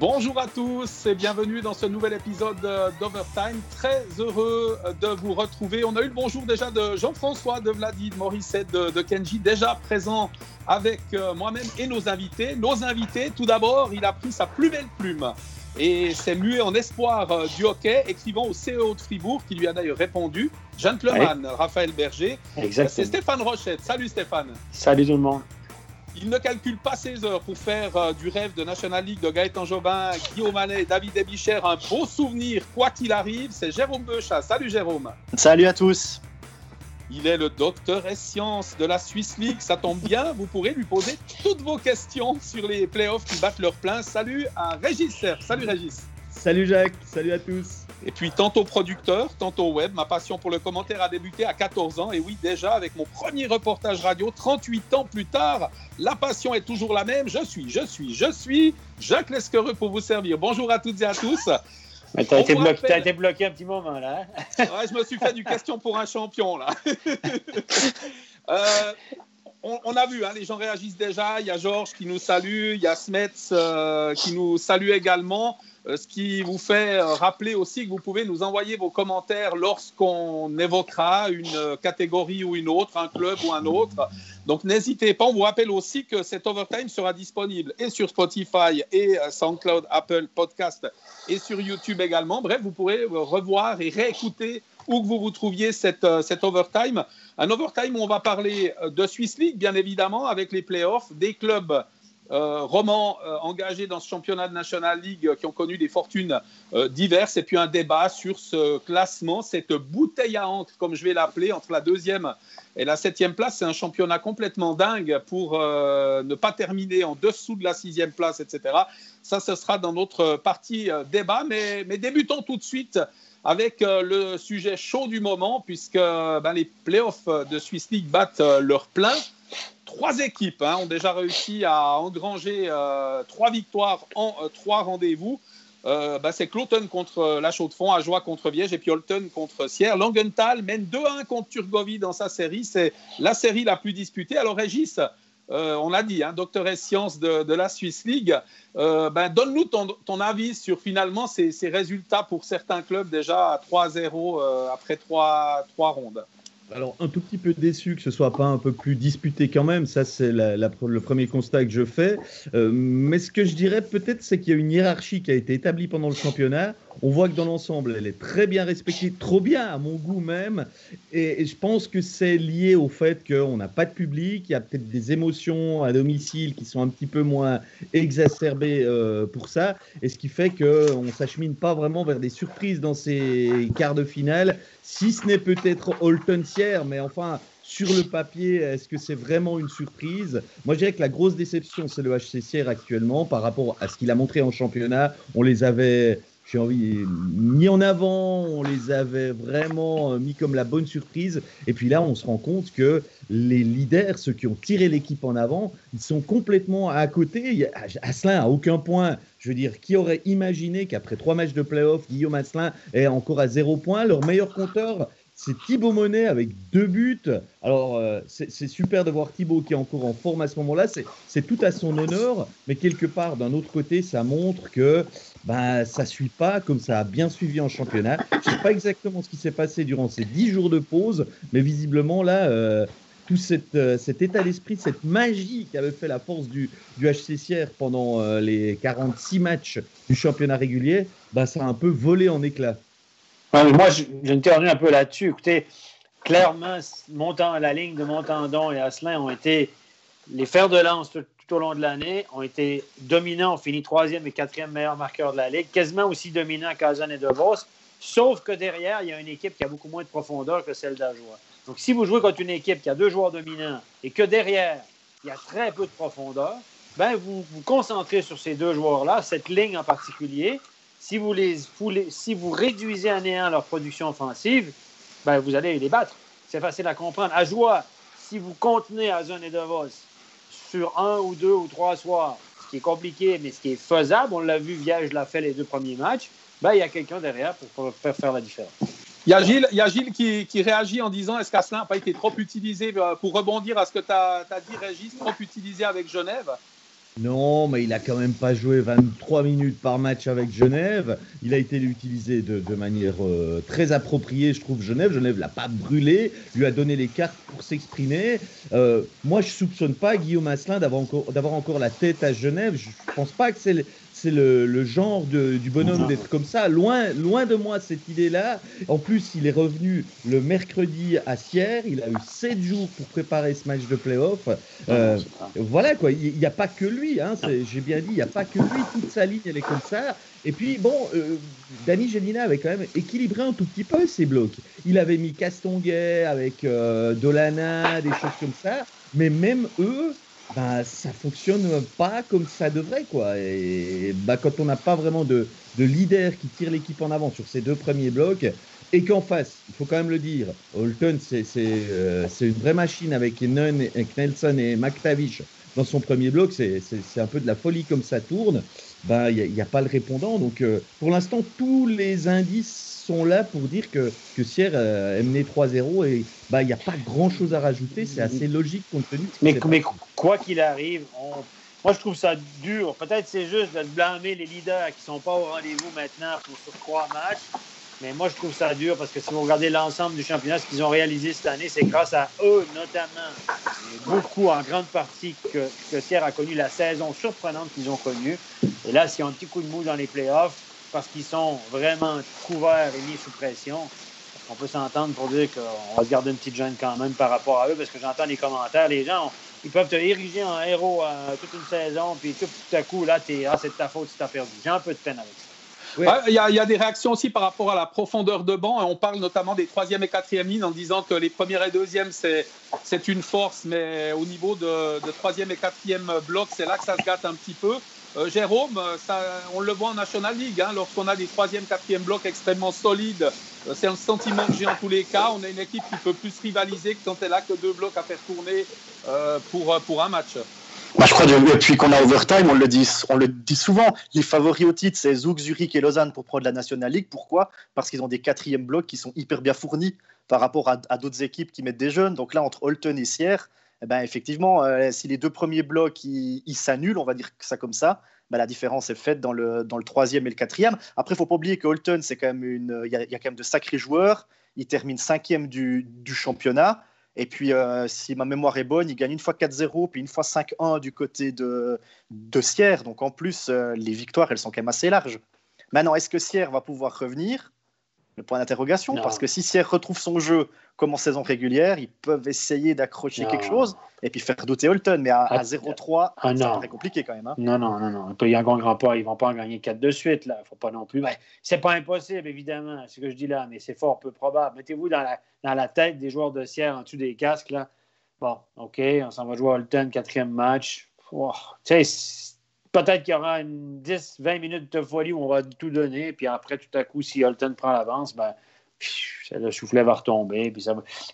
Bonjour à tous et bienvenue dans ce nouvel épisode d'Overtime. Très heureux de vous retrouver. On a eu le bonjour déjà de Jean-François, de Vladi, de Maurice et de, Kenji, déjà présent avec euh, moi-même et nos invités. Nos invités, tout d'abord, il a pris sa plus belle plume et s'est mué en espoir euh, du hockey, écrivant au CEO de Fribourg, qui lui a d'ailleurs répondu, gentleman Raphaël Berger. C'est Stéphane Rochette. Salut Stéphane. Salut tout le monde. Il ne calcule pas ses heures pour faire euh, du rêve de National League de Gaëtan Jobin, Guillaume Manet, David Ebicher un beau souvenir, quoi qu'il arrive. C'est Jérôme Beuchat. Salut Jérôme. Salut à tous. Il est le docteur et sciences de la Swiss League. Ça tombe bien, vous pourrez lui poser toutes vos questions sur les playoffs qui battent leur plein. Salut à Régis Salut Régis. Salut Jacques. Salut à tous. Et puis, tantôt producteur, tantôt web, ma passion pour le commentaire a débuté à 14 ans. Et oui, déjà, avec mon premier reportage radio, 38 ans plus tard, la passion est toujours la même. Je suis, je suis, je suis Jacques Lesquereux pour vous servir. Bonjour à toutes et à tous. Tu as, été bloqué un petit moment, là. ouais, je me suis fait du question pour un champion, là. Euh, on, a vu, hein, les gens réagissent déjà. Il y a Georges qui nous salue, il y a Smets euh, qui nous salue également. Euh, ce qui vous fait euh, rappeler aussi que vous pouvez nous envoyer vos commentaires lorsqu'on évoquera une euh, catégorie ou une autre, un club ou un autre. Donc n'hésitez pas. On vous rappelle aussi que cet overtime sera disponible et sur Spotify et SoundCloud, Apple Podcast et sur YouTube également. Bref, vous pourrez revoir et réécouter où que vous vous trouviez cet, cet overtime. Un overtime où on va parler de Swiss League, bien évidemment, avec les playoffs, des clubs euh, romans euh, engagés dans ce championnat de National League euh, qui ont connu des fortunes diverses, et puis un débat sur ce classement, cette bouteille à encre, comme je vais l'appeler, entre la deuxième et la septième place. C'est un championnat complètement dingue pour ne pas terminer en dessous de la sixième place, etc. Ça, ce sera dans notre partie débat, mais, débutons tout de suite avec le sujet chaud du moment, puisque ben, les playoffs de Swiss League battent leur plein. Trois équipes hein, ont déjà réussi à engranger euh, trois victoires en euh, trois rendez-vous. Euh, bah, c'est Cloton contre La Chaux-de-Fonds, Ajoie contre Viège et puis Holton contre Sierre. Langenthal mène 2-1 contre Turgovie dans sa série. C'est la série la plus disputée. Alors Régis, on l'a dit, hein, docteur et sciences de, la Swiss League, ben, donne-nous ton, avis sur finalement ces, ces, résultats pour certains clubs déjà à 3-0 après trois, trois rondes alors, un tout petit peu déçu que ce soit pas un peu plus disputé quand même. Ça, c'est le premier constat que je fais. Euh, mais ce que je dirais peut-être, c'est qu'il y a une hiérarchie qui a été établie pendant le championnat. On voit que dans l'ensemble, elle est très bien respectée, trop bien à mon goût même. Et, je pense que c'est lié au fait qu'on n'a pas de public. Il y a peut-être des émotions à domicile qui sont un petit peu moins exacerbées euh, pour ça. Et ce qui fait qu'on ne s'achemine pas vraiment vers des surprises dans ces quarts de finale si ce n'est peut-être Holton Sierre, mais enfin, sur le papier, est-ce que c'est vraiment une surprise? Moi, je dirais que la grosse déception, c'est le HC Sierre actuellement par rapport à ce qu'il a montré en championnat. On les avait, j'ai envie, mis en avant, on les avait vraiment euh, mis comme la bonne surprise. Et puis là, on se rend compte que les leaders, ceux qui ont tiré l'équipe en avant, ils sont complètement à côté. Asselin, à aucun point, je veux dire, qui aurait imaginé qu'après trois matchs de playoff, Guillaume Asselin est encore à zéro point? Leur meilleur compteur, c'est Thibaut Monet avec deux buts. Alors, euh, c'est super de voir Thibaut qui est encore en forme à ce moment-là. C'est tout à son honneur, mais quelque part, d'un autre côté, ça montre que ben, ça ne suit pas comme ça a bien suivi en championnat. Je ne sais pas exactement ce qui s'est passé durant ces dix jours de pause, mais visiblement, là, euh, tout euh, cet état d'esprit, cette magie qui avait fait la force du, du HCCR pendant euh, les 46 matchs du championnat régulier, bah, ça a un peu volé en éclats. moi, je, je un peu là-dessus. Écoutez, clairement, montant, la ligne de Montandon et Asselin ont été les fers de lance tout, au long de l'année, ont été dominants, ont fini troisième et quatrième meilleur marqueur de la Ligue, quasiment aussi dominants qu'Azan et DeVos, sauf que derrière, il y a une équipe qui a beaucoup moins de profondeur que celle d'Ajoie. Donc, si vous jouez contre une équipe qui a deux joueurs dominants et que derrière, il y a très peu de profondeur, ben vous vous concentrez sur ces deux joueurs-là, cette ligne en particulier. Si vous, les, si vous réduisez à néant leur production offensive, ben vous allez les battre. C'est facile à comprendre. À joie, si vous contenez Azon et Davos sur un ou deux ou trois soirs, ce qui est compliqué, mais ce qui est faisable, on l'a vu, Viège l'a fait les deux premiers matchs, ben, il y a quelqu'un derrière pour faire la différence. Il y a Gilles, qui, réagit en disant est-ce qu'Asselin n'a pas été trop utilisé euh, pour rebondir à ce que tu as, dit, Régis, trop utilisé avec Genève? Non, mais il a quand même pas joué 23 minutes par match avec Genève. Il a été utilisé de, manière euh, très appropriée, je trouve, Genève. Genève l'a pas brûlé, lui a donné les cartes pour s'exprimer. Euh, moi, je soupçonne pas Guillaume Asselin d'avoir encore, encore la tête à Genève. Je pense pas que c'est c'est le, genre du bonhomme d'être comme ça. Loin, loin de moi cette idée-là. En plus, il est revenu le mercredi à Sierre. Il a eu sept jours pour préparer ce match de playoff. Euh, voilà quoi. Il n'y a pas que lui. Hein, J'ai bien dit, il n'y a pas que lui. Toute sa ligne, elle est comme ça. Et puis, bon, euh, Danny Gelina avait quand même équilibré un tout petit peu ses blocs. Il avait mis Castonguay avec euh, Dolana, des choses comme ça. Mais même eux, bah, ça fonctionne pas comme ça devrait. Quoi. Et bah, quand on n'a pas vraiment de, de leader qui tire l'équipe en avant sur ces deux premiers blocs, et qu'en face, il faut quand même le dire, Holton, c'est euh, une vraie machine avec Nelson et McTavish dans son premier bloc, c'est un peu de la folie comme ça tourne. Bah, il n'y a, pas le répondant. Donc, euh, pour l'instant, tous les indices sont là pour dire que, que Sierre est mené 3-0 et bah, il n'y a pas grand chose à rajouter. C'est assez logique compte tenu Mais, mais quoi qu'il arrive, moi je trouve ça dur. Peut-être c'est juste de blâmer les leaders qui ne sont pas au rendez-vous maintenant pour sur trois matchs. Mais moi, je trouve ça dur parce que si vous regardez l'ensemble du championnat, ce qu'ils ont réalisé cette année, c'est grâce à eux, notamment, beaucoup en grande partie, que, que Sierre a connu la saison surprenante qu'ils ont connue. Et là, s'il y a un petit coup de mou dans les playoffs, parce qu'ils sont vraiment couverts et mis sous pression. On peut s'entendre pour dire qu'on va se garder une petite gêne quand même par rapport à eux, parce que j'entends les commentaires. Les gens, ils peuvent te ériger en héros euh, toute une saison, puis tout, à coup, là, ah, c'est de ta faute, tu t'as perdu. J'ai un peu de peine avec ça. Il y, a des réactions aussi par rapport à la profondeur de banc. On parle notamment des troisième et quatrième lignes en disant que les premières et deuxièmes, c'est une force, mais au niveau de, de troisième et quatrième bloc, c'est là que ça se gâte un petit peu. Euh, Jérôme, ça, on le voit en National League, hein, lorsqu'on a des troisième, quatrième blocs extrêmement solides, euh, c'est un sentiment que j'ai en tous les cas. On a une équipe qui peut plus rivaliser que quand elle a que deux blocs à faire tourner euh, pour, pour un match. Bah, je crois depuis qu'on a overtime, on le dit, on le dit souvent. Les favoris au titre, c'est Zouk, Zurich et Lausanne pour prendre la National League. Pourquoi? Parce qu'ils ont des quatrièmes blocs qui sont hyper bien fournis par rapport à, d'autres équipes qui mettent des jeunes. Donc là, entre Holton et Sierre, ben, effectivement, euh, si les deux premiers blocs s'annulent, on va dire ça comme ça, ben, la différence est faite dans le, dans le troisième et le quatrième. Après, il faut pas oublier que Holton, il y, a, quand même de sacrés joueurs. Il termine cinquième du, du championnat. Et puis, euh, si ma mémoire est bonne, il gagne une fois 4-0, puis une fois 5-1 du côté de, de Sierre. Donc, en plus, euh, les victoires, elles sont quand même assez larges. Maintenant, est-ce que Sierre va pouvoir revenir? Le point d'interrogation, parce que si Sierre retrouve son jeu comme en saison régulière, ils peuvent essayer d'accrocher quelque chose et puis faire douter Holton. Mais à, 0-3, ah, c'est très compliqué quand même. Hein. Non, non, non, non. Ils ne vont pas en gagner 4 de suite. là. faut pas non plus. c'est pas impossible, évidemment, ce que je dis là, mais c'est fort peu probable. Mettez-vous dans la, dans la tête des joueurs de Sierre en dessous des casques. Là. Bon, OK, on s'en va jouer à Holton, quatrième match. tu sais, peut-être qu'il y aura une 10-20 minutes de folie où on va tout donner, puis après, tout à coup, si Holton prend l'avance, ben, le soufflet va retomber, puis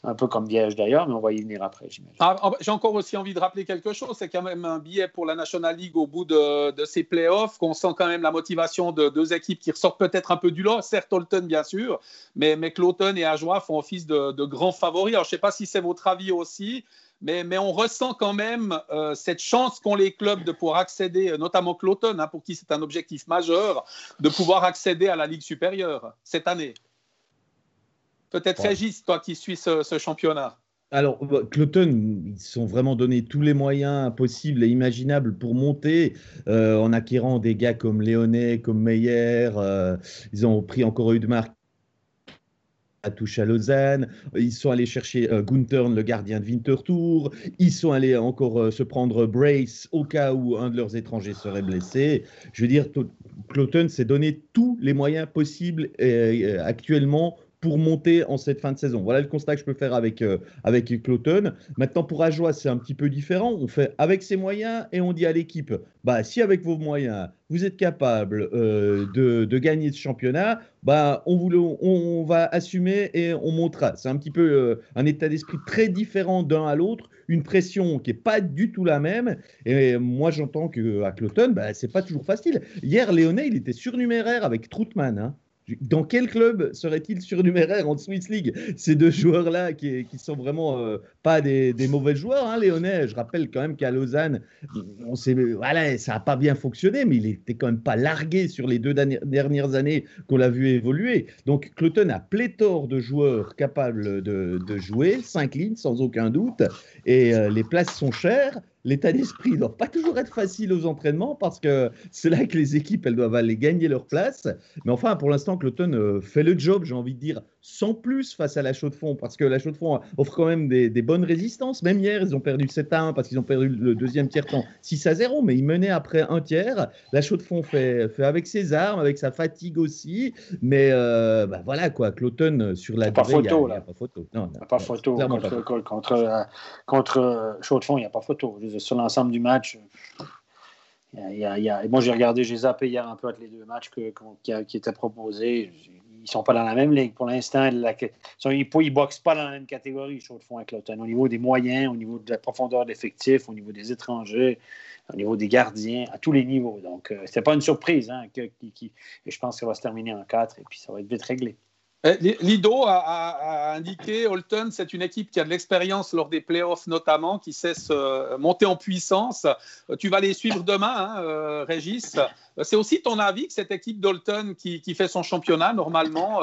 un peu comme Vierge d'ailleurs, mais on va y venir après, j'imagine. Ah, ah, j'ai encore aussi envie de rappeler quelque chose, c'est quand même un billet pour la National League au bout de, de ces playoffs, qu'on sent quand même la motivation de deux équipes qui ressortent peut-être un peu du lot, certes Holton bien sûr, mais, mais Cloton et Ajoie font office de, de grands favoris. Alors je ne sais pas si c'est votre avis aussi, mais, on ressent quand même euh, cette chance qu'ont les clubs de pouvoir accéder, euh, notamment Cloton, hein, pour qui c'est un objectif majeur, de pouvoir accéder à la Ligue supérieure cette année. Peut-être Régis, toi qui suis ce, championnat. Alors, bah, Cloton, ils sont vraiment donné tous les moyens possibles et imaginables pour monter euh, en acquérant des gars comme Léonet, comme Meyer. ils ont pris encore Udmark à touche à Lausanne. Ils sont allés chercher euh, le gardien de Winterthur. Ils sont allés encore euh, se prendre Brace au cas où un de leurs étrangers serait blessé. Je veux dire, Cloton s'est donné tous les moyens possibles euh, actuellement pour monter en cette fin de saison. Voilà le constat que je peux faire avec, euh, avec Cloton. Maintenant, pour Ajoie, c'est un petit peu différent. On fait avec ses moyens et on dit à l'équipe, bah, si avec vos moyens, vous êtes capable euh, de, de, gagner ce championnat, bah, on, vous on, va assumer et on montera. C'est un petit peu euh, un état d'esprit très différent d'un à l'autre, une pression qui n'est pas du tout la même. Et moi, j'entends qu'à Cloton, bah, c'est pas toujours facile. Hier, Léonet, il était surnuméraire avec Troutman. Hein. Dans quel club serait-il surnuméraire en Swiss League? Ces deux joueurs-là qui, qui, sont vraiment euh, pas des, mauvais joueurs, hein, Léonet. Je rappelle quand même qu'à Lausanne, on voilà, ça n'a pas bien fonctionné, mais il était quand même pas largué sur les deux dernières années qu'on l'a vu évoluer. Donc Cloton a pléthore de joueurs capables de, de jouer, cinq lignes sans aucun doute, et euh, les places sont chères l'état d'esprit ne doit pas toujours être facile aux entraînements parce que c'est là que les équipes elles doivent aller gagner leur place. Mais enfin, pour l'instant, Cloton euh, fait le job, j'ai envie de dire, sans plus face à la chaux de fond parce que la chaux de fond offre quand même des, bonnes résistances. Même hier, ils ont perdu 7 à 1 parce qu'ils ont perdu le deuxième tiers-temps 6 à 0, mais ils menaient après un tiers. La chaux de fond fait, fait avec ses armes, avec sa fatigue aussi. Mais euh, bah voilà quoi, Cloton euh, sur la durée, il n'y a, pas photo. Non, a pas photo. Contre, contre, contre, chaux de fond, il n'y a pas photo sur l'ensemble du match, il y a, moi j'ai regardé, j'ai zappé hier un peu les deux matchs que, qui, étaient proposés. Ils sont pas dans la même ligue pour l'instant. ils ne boxent pas dans la même catégorie, je fond avec l'automne. Au niveau des moyens, au niveau de la profondeur d'effectifs, au niveau des étrangers, au niveau des gardiens, à tous les niveaux. Donc, euh, ce n'est pas une surprise. Hein, qui, et je pense que ça va se terminer en 4 et puis ça va être vite réglé. Eh, Lido a, indiqué, Holton, c'est une équipe qui a de l'expérience lors des playoffs notamment, qui sait se monter en puissance. Euh, tu vas les suivre demain, hein, euh, Régis. Euh, c'est aussi ton avis que cette équipe d'Holton qui, fait son championnat, normalement,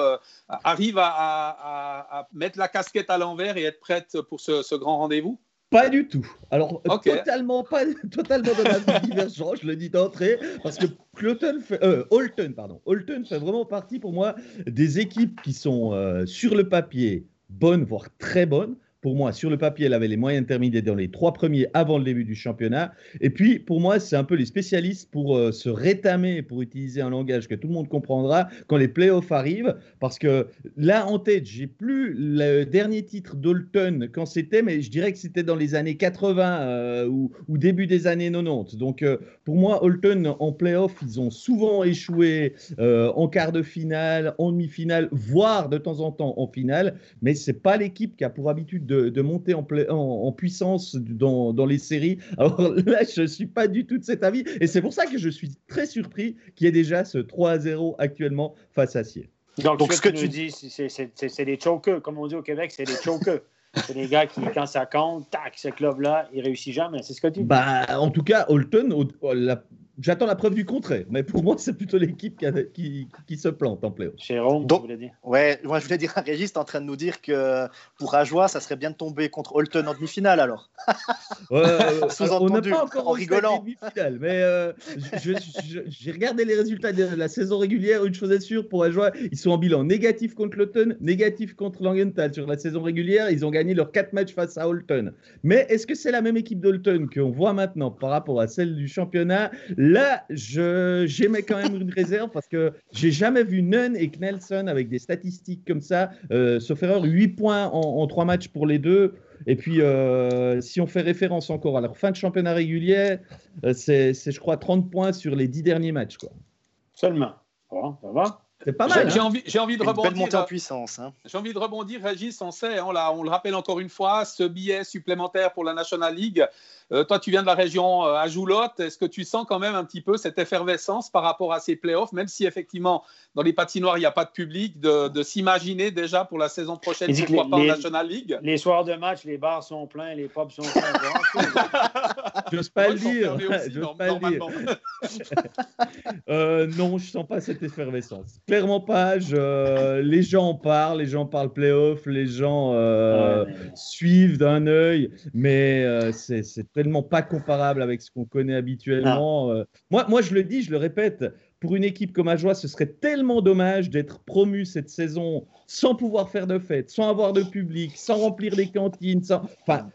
arrive à, mettre la casquette à l'envers et être prête pour ce grand rendez-vous? Pas du tout. Alors, totalement, pas, totalement de la divergence, je le dis d'entrée, parce que Cloton fait, euh, Holton, pardon, Holton fait vraiment partie pour moi des équipes qui sont euh, sur le papier bonnes, voire très bonnes, pour moi, sur le papier, elle avait les moyens de terminer dans les trois premiers avant le début du championnat. Et puis, pour moi, c'est un peu les spécialistes pour euh, se rétamer, pour utiliser un langage que tout le monde comprendra quand les playoffs arrivent. Parce que là, en tête, j'ai plus le dernier titre d'Olton quand c'était, mais je dirais que c'était dans les années 80 euh, ou, début des années 90. Donc, euh, pour moi, Olton en playoff, ils ont souvent échoué en quart de finale, en demi-finale, voire de temps en temps en finale. Mais c'est pas l'équipe qui a pour habitude de, monter en, en, puissance dans, dans, les séries. Alors là, je ne suis pas du tout de cet avis. Et c'est pour ça que je suis très surpris qu'il y ait déjà ce 3 0 actuellement face à Sierre. Donc, ce que, tu dis, c'est des chokers. Comme on dit au Québec, c'est des chokers. C'est des gars qui, quand ça compte, tac, ce club-là, il réussit jamais. C'est ce que tu dis. Bah, en tout cas, Holton, la, J'attends la preuve du contraire, mais pour moi, c'est plutôt l'équipe qui, qui, se plante en playoff. Jérôme, Donc, voulais dire Ouais, moi je voulais dire à Régis, en train de nous dire que pour Ajoie, ça serait bien de tomber contre Holton en demi-finale alors. Euh, on n'a pas encore en rigolant. Demi-finale, mais euh, j'ai regardé les résultats de la saison régulière. Une chose est sûre, pour Ajoie, ils sont en bilan négatif contre Holton, négatif contre Langenthal sur la saison régulière. Ils ont gagné leurs quatre matchs face à Holton. Mais est-ce que c'est la même équipe d'Holton qu'on voit maintenant par rapport à celle du championnat? Là, j'aimais quand même une réserve parce que j'ai jamais vu Nunn et Knelson avec des statistiques comme ça. Euh, sauf erreur, 8 points en, 3 matchs pour les deux. Et puis, euh, si on fait référence encore à leur fin de championnat régulier, euh, c'est, je crois, 30 points sur les 10 derniers matchs. Quoi. Seulement. ça va c'est pas mal. J'ai hein. envie, envie, de rebondir. en puissance. Hein. J'ai envie de rebondir, Régis. On sait, on, on, le rappelle encore une fois, ce billet supplémentaire pour la National League. Euh, toi, tu viens de la région euh, à Joulotte. Est-ce que tu sens quand même un petit peu cette effervescence par rapport à ces playoffs, même si effectivement dans les patinoires il n'y a pas de public, de, s'imaginer déjà pour la saison prochaine, pourquoi pas en National League? Les soirs de match, les bars sont pleins, les pubs sont pleins. J'ose pas le dire. J'ose pas le dire. Euh, non, je sens pas cette effervescence clairement pas. les gens en parlent, les gens parlent playoff, les gens euh, suivent d'un œil, mais euh, c'est tellement pas comparable avec ce qu'on connaît habituellement. Euh. moi, moi, je le dis, je le répète, pour une équipe comme Ajoie, ce serait tellement dommage d'être promu cette saison sans pouvoir faire de fête, sans avoir de public, sans remplir les cantines, sans. Enfin,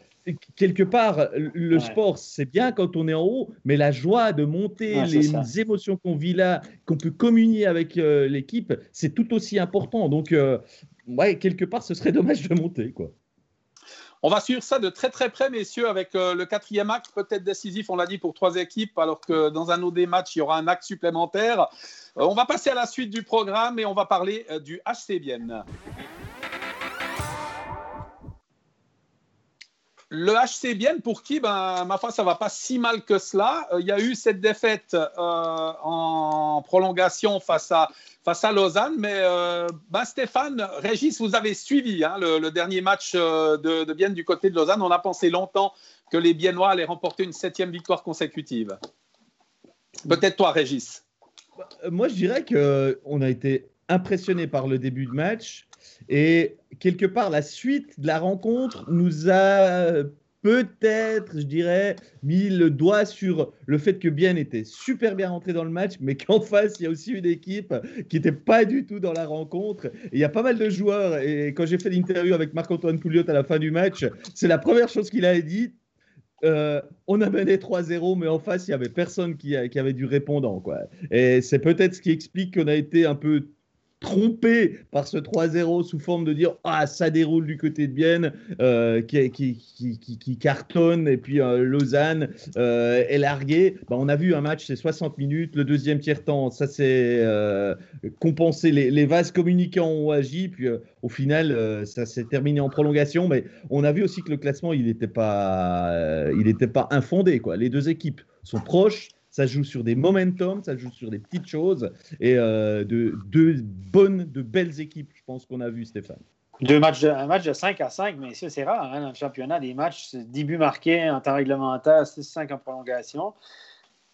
quelque part, le sport, c'est bien quand on est en haut, mais la joie de monter, les émotions qu'on vit là, qu'on peut communier avec euh, l'équipe, c'est tout aussi important. Donc, euh, ouais, quelque part, ce serait dommage de monter, quoi. On va suivre ça de très très près, messieurs, avec euh, le quatrième acte, peut-être décisif, on l'a dit, pour trois équipes, alors que dans un autre des matchs, il y aura un acte supplémentaire. on va passer à la suite du programme et on va parler du HC Vienne. Le HC Bienne, pour qui, ben, ma foi, ça va pas si mal que cela. Il y a eu cette défaite en prolongation face à, face à Lausanne, mais ben, Stéphane, Régis, vous avez suivi hein, le, dernier match de, de Bienne du côté de Lausanne. On a pensé longtemps que les Biennois allaient remporter une septième victoire consécutive. Peut-être toi, Régis. Euh, moi, je dirais qu'on a été impressionné par le début de match et quelque part, la suite de la rencontre nous a peut-être, je dirais, mis le doigt sur le fait que Bien était super bien rentré dans le match, mais qu'en face, il y a aussi une équipe qui n'était pas du tout dans la rencontre. il y a pas mal de joueurs, et quand j'ai fait l'interview avec Marc-Antoine Pouliot à la fin du match, c'est la première chose qu'il a dit. Euh, on a mené 3-0, mais en face, il n'y avait personne qui, qui, avait du répondant. Quoi. Et c'est peut-être ce qui explique qu'on a été un peu trompé par ce 3-0 sous forme de dire ah ça déroule du côté de Bienne euh, qui, cartonne et puis euh, Lausanne euh, est largué bah, on a vu un match c'est 60 minutes le deuxième tiers temps ça c'est compensé. Les, vases communicants ont agi puis au final ça s'est terminé en prolongation. Mais on a vu aussi que le classement il n'était pas il pas infondé quoi. Les deux équipes sont proches ça joue sur des momentum, ça joue sur des petites choses et euh, de deux bonnes, de belles équipes, je pense qu'on a vu, Stéphane. Deux matchs de, un match de 5 à 5, mais c'est rare hein, dans le championnat, des matchs, début marqué en temps réglementaire, 6-5 en prolongation.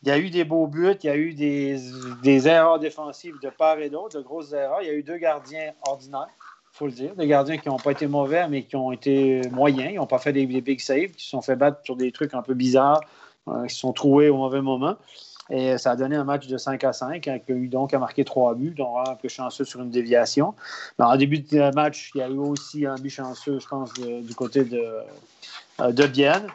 Il y a eu des beaux buts, il y a eu des, des erreurs défensives de part et d'autre, de grosses erreurs. Il y a eu deux gardiens ordinaires, il faut le dire. Des gardiens qui n'ont pas été mauvais, mais qui ont été moyens. Ils n'ont pas fait des, des, big saves, qui se sont fait battre sur des trucs un peu bizarres, qui se sont troués au mauvais moment. Et ça a donné un match de 5 à 5, avec donc a marqué 3 buts, dont un peu chanceux sur une déviation. Mais en début de match, il y a eu aussi un but chanceux, je pense, du côté de, euh, de Bienne.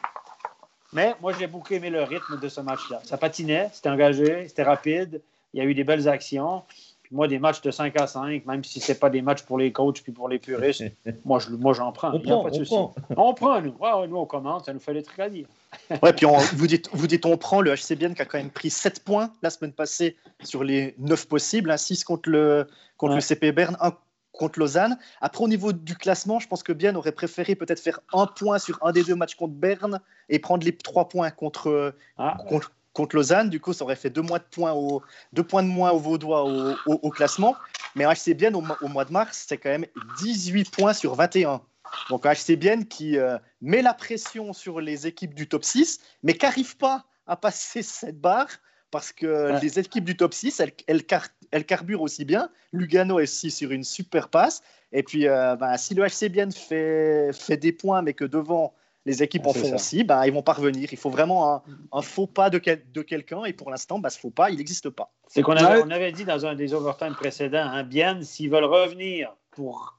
Mais moi, j'ai beaucoup aimé le rythme de ce match-là. Ça patinait, c'était engagé, c'était rapide, il y a eu des belles actions moi, des matchs de 5 à 5, même si ce n'est pas des matchs pour les coachs puis pour les puristes, moi, je, moi, j'en prends. On prend, on prend. on prend. nous. nous, on commence, ça nous fait des trucs à dire. ouais, puis vous, dites, vous dites on prend, le HCBN qui a quand même pris 7 points la semaine passée sur les 9 possibles, 6 hein, contre le, contre le CP Berne, 1 contre Lausanne. Après, au niveau du classement, je pense que Bien aurait préféré peut-être faire un point sur un des deux matchs contre Berne et prendre les 3 points contre, ah. contre, contre Lausanne. Du coup, ça aurait fait deux, mois de points au, deux points de moins au Vaudois au, au, classement. Mais HC Bien, au, mois de mars, c'est quand même 18 points sur 21. Donc HC Bien qui euh, met la pression sur les équipes du top 6, mais qui n'arrive pas à passer cette barre parce que les équipes du top 6, elles, elles, carburent aussi bien. Lugano est aussi sur une super passe. Et puis, euh, bah, si le HC fait des points, mais que devant, les équipes en font aussi, bah, ils vont pas revenir. Il faut vraiment un, faux pas de, de quelqu'un, et pour l'instant, bah, ce faux pas, il n'existe pas. C'est qu'on avait, on avait dit dans un des overtime précédents, hein, bien, s'ils veulent revenir pour,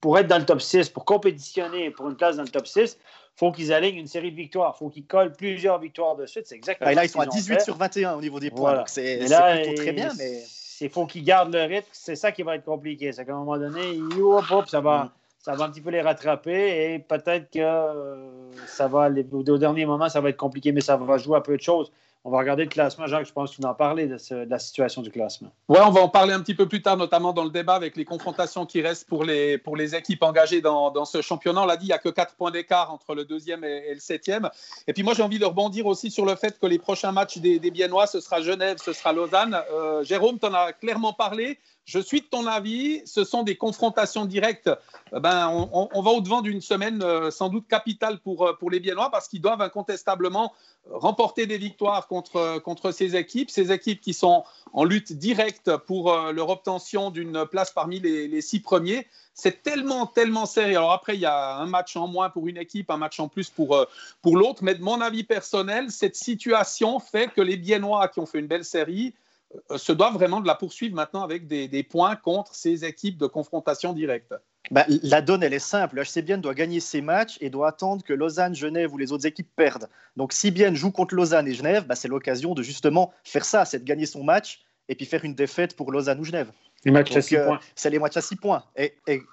pour être dans le top 6, pour compétitionner pour une place dans le top 6, faut qu'ils alignent une série de victoires. faut qu'ils collent plusieurs victoires de suite. C'est exactement Et là, ils sont à 18 sur 21 au niveau des points. C'est plutôt très bien, mais. Il faut qu'ils gardent le rythme. C'est ça qui va être compliqué. C'est qu'à un moment donné, hop, ça va. Mm ça va un petit peu les rattraper et peut-être que euh, ça va, au dernier moment, ça va être compliqué, mais ça va jouer à peu de choses. On va regarder le classement. Jacques, je pense que tu en parler de, de, la situation du classement. Oui, on va en parler un petit peu plus tard, notamment dans le débat avec les confrontations qui restent pour les, pour les équipes engagées dans, dans ce championnat. On l'a dit, il n'y a que 4 points d'écart entre le deuxième et, le septième. Et puis moi, j'ai envie de rebondir aussi sur le fait que les prochains matchs des, des Biennois, ce sera Genève, ce sera Lausanne. Euh, Jérôme, tu en as clairement parlé. Je suis de ton avis, ce sont des confrontations directes. Euh, ben, on, va au-devant d'une semaine euh, sans doute capitale pour, euh, pour les Biennois parce qu'ils doivent incontestablement remporter des victoires contre, contre ces équipes, ces équipes qui sont en lutte directe pour leur obtention d'une place parmi les, six premiers. C'est tellement, tellement serré. Alors après, il y a un match en moins pour une équipe, un match en plus pour, pour l'autre. Mais de mon avis personnel, cette situation fait que les Biennois qui ont fait une belle série euh, se doit vraiment de la poursuivre maintenant avec des, points contre ces équipes de confrontation directe bah, La donne, elle est simple. Le HC Bienne doit gagner ses matchs et doit attendre que Lausanne, Genève ou les autres équipes perdent. Donc si Bienne joue contre Lausanne et Genève, bah, c'est l'occasion de justement faire ça, c'est de gagner son match et puis faire une défaite pour Lausanne ou Genève. Les matchs à 6 euh, points. C'est les matchs à 6 points.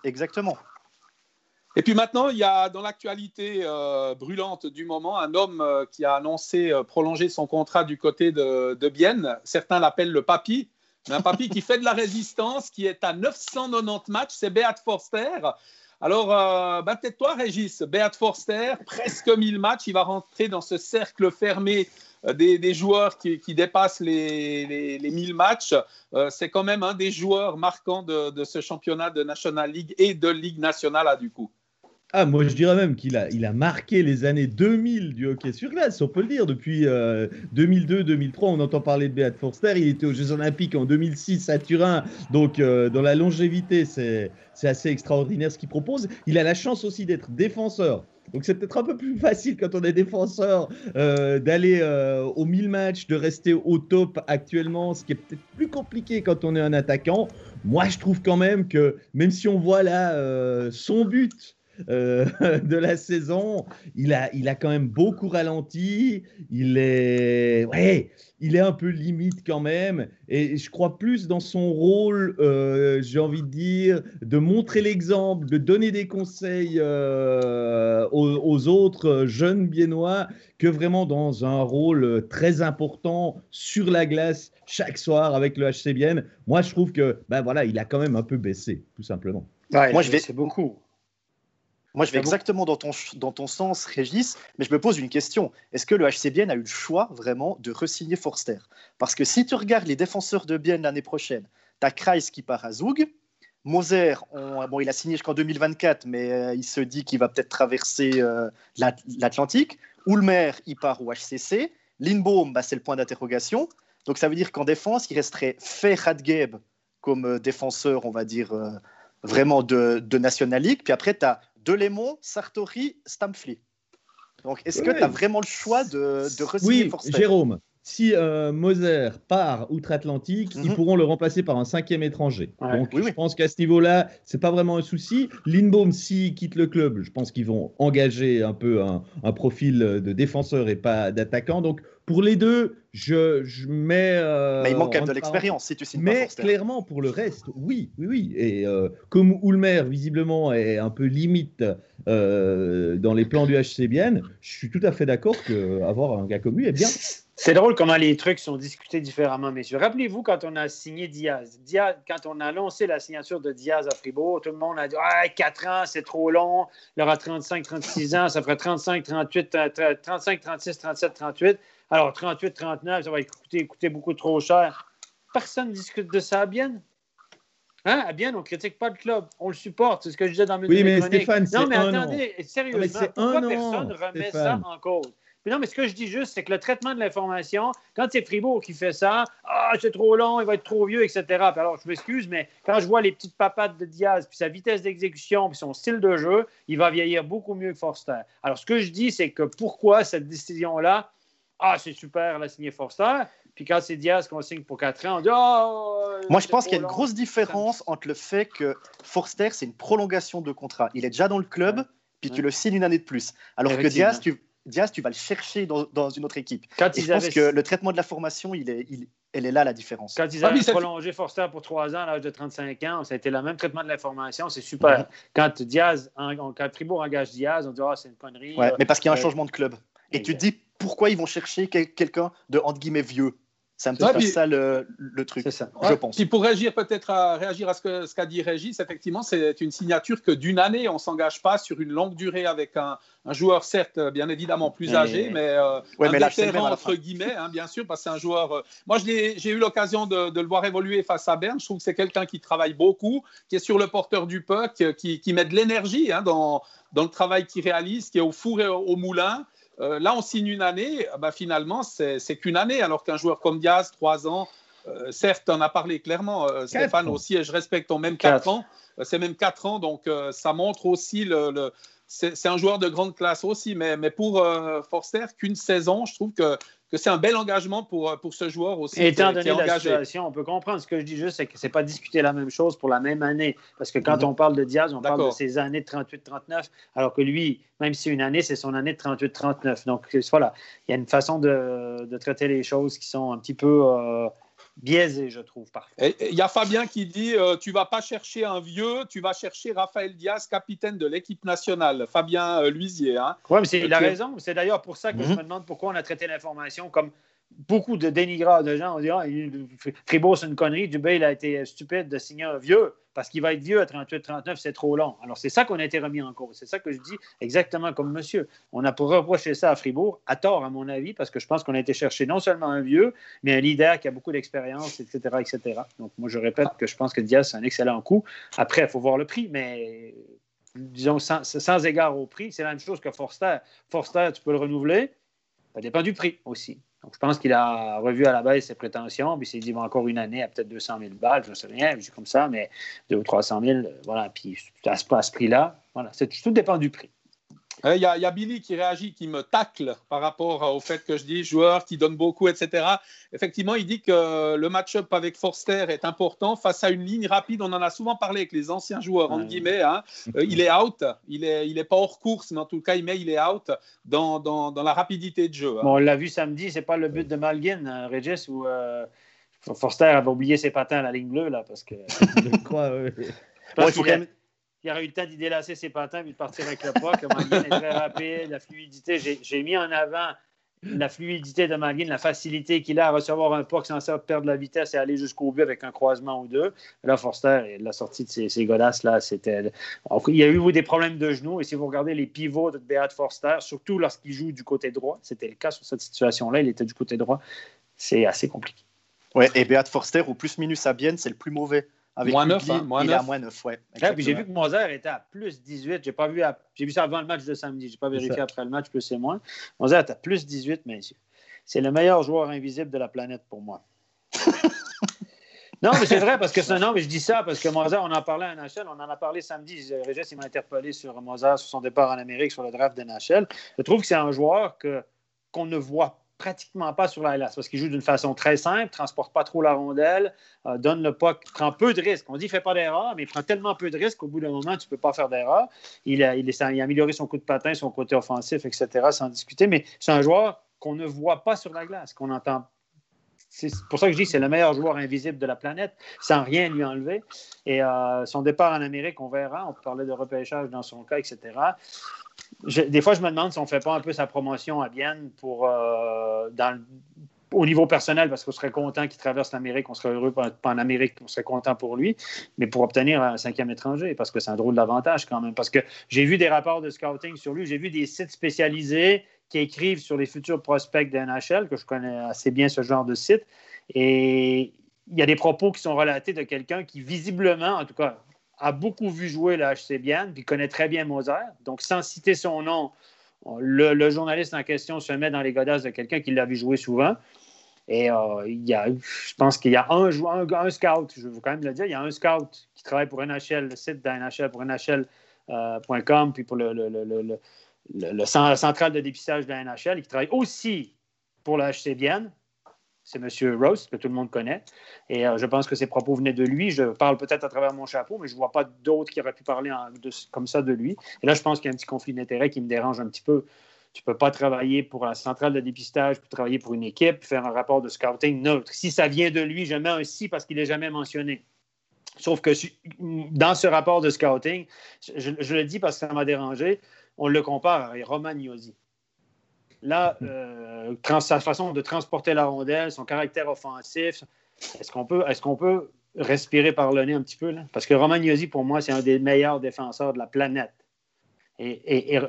exactement. Et puis maintenant, il y a dans l'actualité euh, brûlante du moment un homme euh, qui a annoncé euh, prolonger son contrat du côté de, de Bienne. Certains l'appellent le papy, mais un papy qui fait de la résistance, qui est à 990 matchs, c'est Beat Forster. Alors, euh, bah, peut-être toi, Régis, Beat Forster, presque 1000 matchs, il va rentrer dans ce cercle fermé des, joueurs qui, dépassent les, les, 1000 matchs. C'est quand même un des joueurs marquants de, ce championnat de National League et de Ligue nationale, du coup. Ah, moi, je dirais même qu'il a, il a marqué les années 2000 du hockey sur glace, on peut le dire. Depuis 2002-2003, on entend parler de Beat Forster. Il était aux Jeux Olympiques en 2006 à Turin. Donc, dans la longévité, c'est, c'est assez extraordinaire ce qu'il propose. Il a la chance aussi d'être défenseur. Donc c'est peut-être un peu plus facile quand on est défenseur euh, d'aller euh, aux 1000 matchs, de rester au top actuellement, ce qui est peut-être plus compliqué quand on est un attaquant. Moi, je trouve quand même que même si on voit là euh, son but euh, de la saison. Il a, il a quand même beaucoup ralenti. Il est, ouais, il est un peu limite quand même. Et je crois plus dans son rôle, euh, j'ai envie de dire, de montrer l'exemple, de donner des conseils euh, aux, autres jeunes biennois que vraiment dans un rôle très important sur la glace chaque soir avec le HC Bienne. Moi, je trouve que, ben voilà, il a quand même un peu baissé, tout simplement. Moi, je vais, c'est beaucoup. Moi, je vais exactement dans ton, dans ton sens, Régis, mais je me pose une question. Est-ce que le HC Bienne a eu le choix vraiment de resigner Forster? Parce que si tu regardes les défenseurs de Bienne l'année prochaine, tu as Kreis qui part à Zoug, Moser, bon, il a signé jusqu'en 2024, mais euh, il se dit qu'il va peut-être traverser euh, l'Atlantique. Ulmer, il part au HCC. Lindbaum, bah, c'est le point d'interrogation. Donc ça veut dire qu'en défense, il resterait Fay Radgeb comme euh, défenseur, on va dire, vraiment de, de National League. Puis après, tu as Delémont, Sartori, Stamfli. Donc, est-ce que tu as vraiment le choix de, de Oui, Jérôme, si euh, Moser part outre-Atlantique, ils mhm. pourront le remplacer par un cinquième étranger. Donc, je pense qu'à ce niveau-là, c'est pas vraiment un souci. Lindbaum, s'il quitte le club, je pense qu'ils vont engager un peu un, un, profil de défenseur et pas d'attaquant. Donc, pour les deux, je, je mets. Euh, mais il manque quand même de l'expérience si tu signes Mais clairement, pour le reste, oui, oui, oui. Et euh, comme Ulmer, visiblement, est un peu limite euh, dans les plans du HC Bienne, je suis tout à fait d'accord qu'avoir un gars comme lui est bien. C'est drôle comment les trucs sont discutés différemment, messieurs. Rappelez-vous quand on a signé Diaz. Diaz. Quand on a lancé la signature de Diaz à Fribourg, tout le monde a dit ah, 4 ans, c'est trop long. Il aura 35, 36 ans, ça ferait 35, 38, 35, 36, 37, 38. Alors, 38, 39, ça va coûter, beaucoup trop cher. Personne ne discute de ça à Bienne. Hein? À Bienne, on ne critique pas le club. On le supporte. C'est ce que je disais dans mes Oui, mais Stéphane, Non, mais attendez, sérieusement, pourquoi personne ne remet ça en cause? non, mais ce que je dis juste, c'est que le traitement de l'information, quand c'est Fribourg qui fait ça, ah, c'est trop long, il va être trop vieux, etc. alors, je m'excuse, mais quand je vois les petites papates de Diaz, puis sa vitesse d'exécution, puis son style de jeu, il va vieillir beaucoup mieux que Forster. Alors, ce que je dis, c'est que pourquoi cette décision-là ah, c'est super, la signé Forster. Puis quand c'est Diaz qu'on signe pour 4 ans, on dit oh, Moi, je pense qu'il y a une grosse différence entre le fait que Forster, c'est une prolongation de contrat. Il est déjà dans le club, puis tu le signes une année de plus. Alors que Diaz, tu, Diaz, tu vas le chercher dans, une autre équipe. Quand je pense que le traitement de la formation, il est, il, elle est là la différence. Quand ils ah, avaient prolongé Forster pour 3 ans à l'âge de 35 ans, ça a été le même traitement de l'information, c'est super. Quand Diaz, quand Fribourg engage Diaz, on dit oh, c'est une connerie. Ouais, mais parce qu'il y a un euh, changement de club. Et tu te dis pourquoi ils vont chercher quelqu'un de entre guillemets vieux? C'est un peu ça le, truc, ça. je pense. Puis pour réagir peut-être à réagir à ce qu'a dit Régis, effectivement, c'est une signature que d'une année, on s'engage pas sur une longue durée avec un, joueur certes bien évidemment plus âgé, mais, euh, un mais vétéran entre guillemets, hein, bien sûr, parce que c'est un joueur. Euh, moi, j'ai eu l'occasion de, le voir évoluer face à Berne. Je trouve que c'est quelqu'un qui travaille beaucoup, qui est sur le porteur du puck, qui, qui met de l'énergie hein, dans, dans le travail qu'il réalise, qui est au four et au moulin. Euh, là, on signe une année, bah, finalement, c'est qu'une année, alors qu'un joueur comme Diaz, trois ans, euh, certes, on a parlé clairement, euh, Stéphane aussi, et je respecte ton même quatre, ans, c'est même quatre ans, donc ça montre aussi le, c'est un joueur de grande classe aussi, mais, mais pour Forster, qu'une saison, je trouve que que c'est un bel engagement pour, euh, pour ce joueur aussi. étant donné la situation, on peut comprendre. Ce que je dis juste, c'est que ce n'est pas discuter la même chose pour la même année. Parce que quand on parle de Diaz, on parle de ses années de 38-39, alors que lui, même si une année, c'est son année de 38-39. Donc voilà, il y a une façon de, de, traiter les choses qui sont un petit peu. Euh, biaisé, je trouve, parfois. Il y a Fabien qui dit euh, Tu vas pas chercher un vieux, tu vas chercher Raphaël Diaz, capitaine de l'équipe nationale. Fabien euh, Luisier. Hein, oui, mais il a raison. C'est d'ailleurs pour ça que je mhm. me demande pourquoi on a traité l'information comme beaucoup de dénigreurs de gens. On dit, ah, Fribourg, c'est une connerie. Dubé, il a été stupide de signer un vieux parce qu'il va être vieux à 38-39, c'est trop long. Alors, c'est ça qu'on a été remis en cause. C'est ça que je dis exactement comme monsieur. On a pour reprocher ça à Fribourg, à tort, à mon avis, parce que je pense qu'on a été chercher non seulement un vieux, mais un leader qui a beaucoup d'expérience, etc., etc. Donc, moi, je répète que je pense que Diaz, c'est un excellent coup. Après, il faut voir le prix, mais disons, sans, égard au prix, c'est la même chose que Forster. Forster, tu peux le renouveler. Ça dépend du prix aussi. Donc, je pense qu'il a revu à la baisse ses prétentions, puis il s'est dit, encore une année à peut-être 200 000 balles, je ne sais rien, je comme ça, mais 200 ou 300 000, voilà, puis à ce, à ce prix-là, voilà, tout dépend du prix. Il y, a Billy qui réagit, qui me tacle par rapport au fait que je dis joueur qui donne beaucoup, etc. Effectivement, il dit que le match-up avec Forster est important face à une ligne rapide. On en a souvent parlé avec les anciens joueurs, entre guillemets. Hein. Euh, il est out, il n'est il est pas hors course, mais en tout cas, il, met, il est out dans, dans, dans la rapidité de jeu. Hein. Bon, on l'a vu samedi, c'est pas le but de Malgin, hein, Regis, où euh, Forster avait oublié ses patins à la ligne bleue, là, parce que. je crois, oui. il faut quand même il aurait eu le temps d'y délasser ses patins et de partir avec le puck. Malguin est très rapide, la fluidité. J'ai mis en avant la fluidité de Malguin, la facilité qu'il a à recevoir un puck sans perdre la vitesse et aller jusqu'au but avec un croisement ou deux. Là, Forster, la sortie de ces, ces godasses-là, c'était. Il y a eu des problèmes de genoux. Et si vous regardez les pivots de Beat Forster, surtout lorsqu'il joue du côté droit, c'était le cas sur cette situation-là, il était du côté droit, c'est assez compliqué. Ouais, et Beat Forster, au plus minus à Bienne, c'est le plus mauvais moins 9, hein, moins 9. moins 9, ouais. j'ai vu que Moser était à plus 18. J'ai pas vu, j'ai vu ça avant le match de samedi. J'ai pas vérifié après le match, plus et moins. Moser est à plus 18, messieurs. C'est le meilleur joueur invisible de la planète pour moi. non, mais c'est vrai, parce que non, mais je dis ça parce que Moser, on en parlait à NHL, on en a parlé samedi. Régis, il m'a interpellé sur Moser, sur son départ en Amérique, sur le draft de NHL. Je trouve que c'est un joueur que, qu'on ne voit pas pratiquement pas sur la glace parce qu'il joue d'une façon très simple, transporte pas trop la rondelle, euh, donne le puck, prend peu de risques. On dit fait pas d'erreur, mais il prend tellement peu de risques qu'au bout d'un moment, tu peux pas faire d'erreur. Il a, il, a amélioré son coup de patin, son côté offensif, etc., sans discuter, mais c'est un joueur qu'on ne voit pas sur la glace, qu'on entend c'est pour ça que je dis c'est le meilleur joueur invisible de la planète, sans rien lui enlever. Et euh, son départ en Amérique, on verra. On parlait de repêchage dans son cas, etc des fois, je me demande si on ne fait pas un peu sa promotion à Bienne pour, euh, au niveau personnel, parce qu'on serait content qu'il traverse l'Amérique, on serait heureux en Amérique, on serait content pour lui, mais pour obtenir un cinquième étranger, parce que c'est un drôle d'avantage quand même. Parce que j'ai vu des rapports de scouting sur lui, j'ai vu des sites spécialisés qui écrivent sur les futurs prospects de NHL, que je connais assez bien ce genre de site, et il y a des propos qui sont relatés de quelqu'un qui visiblement, en tout cas, a beaucoup vu jouer le HC Bienne, puis connaît très bien Mozart. Donc, sans citer son nom, le, journaliste en question se met dans les godasses de quelqu'un qui l'a vu jouer souvent. Et euh, il y a, je pense qu'il y a un, un, scout, je veux quand même le dire, il y a un scout qui travaille pour NHL, le site d'NHL, pour NHL.com, euh, puis pour le, le, le, central de dépistage de la NHL, qui travaille aussi pour le HC Bienne, c'est M. Rose, que tout le monde connaît. Et euh, je pense que ses propos venaient de lui. Je parle peut-être à travers mon chapeau, mais je ne vois pas d'autres qui auraient pu parler comme ça de lui. Et là, je pense qu'il y a un petit conflit d'intérêt qui me dérange un petit peu. Tu ne peux pas travailler pour la centrale de dépistage, puis travailler pour une équipe, puis faire un rapport de scouting neutre. Si ça vient de lui, je mets un si parce qu'il n'est jamais mentionné. Sauf que dans ce rapport de scouting, je, le dis parce que ça m'a dérangé, on le compare à Roman. Là, euh, sa façon de transporter la rondelle, son caractère offensif, est-ce qu'on peut, respirer par le nez un petit peu? Parce que Romagnosi, pour moi, c'est un des meilleurs défenseurs de la planète. Et, et,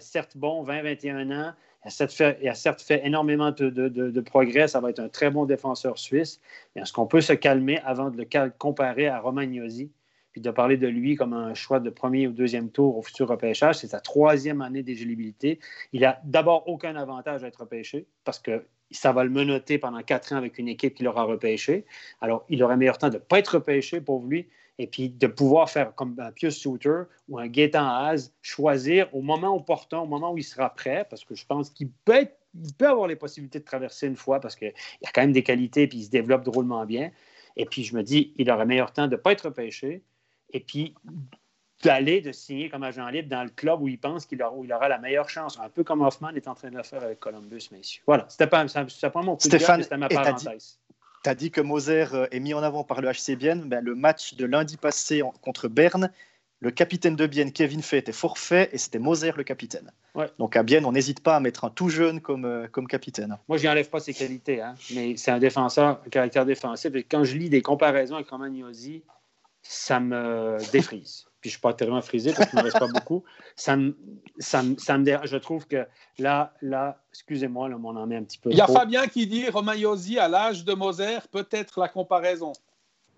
certes bon, 20-21 ans, il a, certes fait, énormément de, de, progrès, ça va être un très bon défenseur suisse, est-ce qu'on peut se calmer avant de le comparer à Romagnosi? Puis de parler de lui comme un choix de premier ou deuxième tour au futur repêchage. C'est sa troisième année d'éligibilité. Il a d'abord aucun avantage à être repêché parce que ça va le menoter pendant quatre ans avec une équipe qui l'aura repêché. Alors, il aurait meilleur temps de ne pas être repêché pour lui et puis de pouvoir faire comme un Pius Souter ou un Gaétan Haas, choisir au moment opportun, au moment où il sera prêt, parce que je pense qu'il peut, avoir les possibilités de traverser une fois parce qu'il a quand même des qualités puis il se développe drôlement bien. Et puis, je me dis, il aurait meilleur temps de ne pas être repêché, et puis d'aller, de signer comme agent libre dans le club où il pense qu'il aura, il aura la meilleure chance, un peu comme Hoffman est en train de le faire avec Columbus, messieurs. Voilà, c'était pas, pas mon coup Stéphane, c'était ma parenthèse. Tu as dit que Moser euh, est mis en avant par le HC Ben. le match de lundi passé contre Berne, le capitaine de Bienne, Kevin Fay, était forfait et c'était Moser le capitaine. Donc à Bienne, on n'hésite pas à mettre un tout jeune comme, euh, comme capitaine. Moi, je n'enlève pas ses qualités, hein, mais c'est un défenseur, un caractère défensif. Et quand je lis des comparaisons avec Romagnosi, ça me défrise. Puis je ne suis pas tellement frisé parce qu'il ne me reste pas beaucoup. Ça me, ça, ça me Je trouve que là, là excusez-moi, là, on en est un petit peu. Il y a Fabien qui dit Romagnosi à l'âge de Moser, peut-être la comparaison.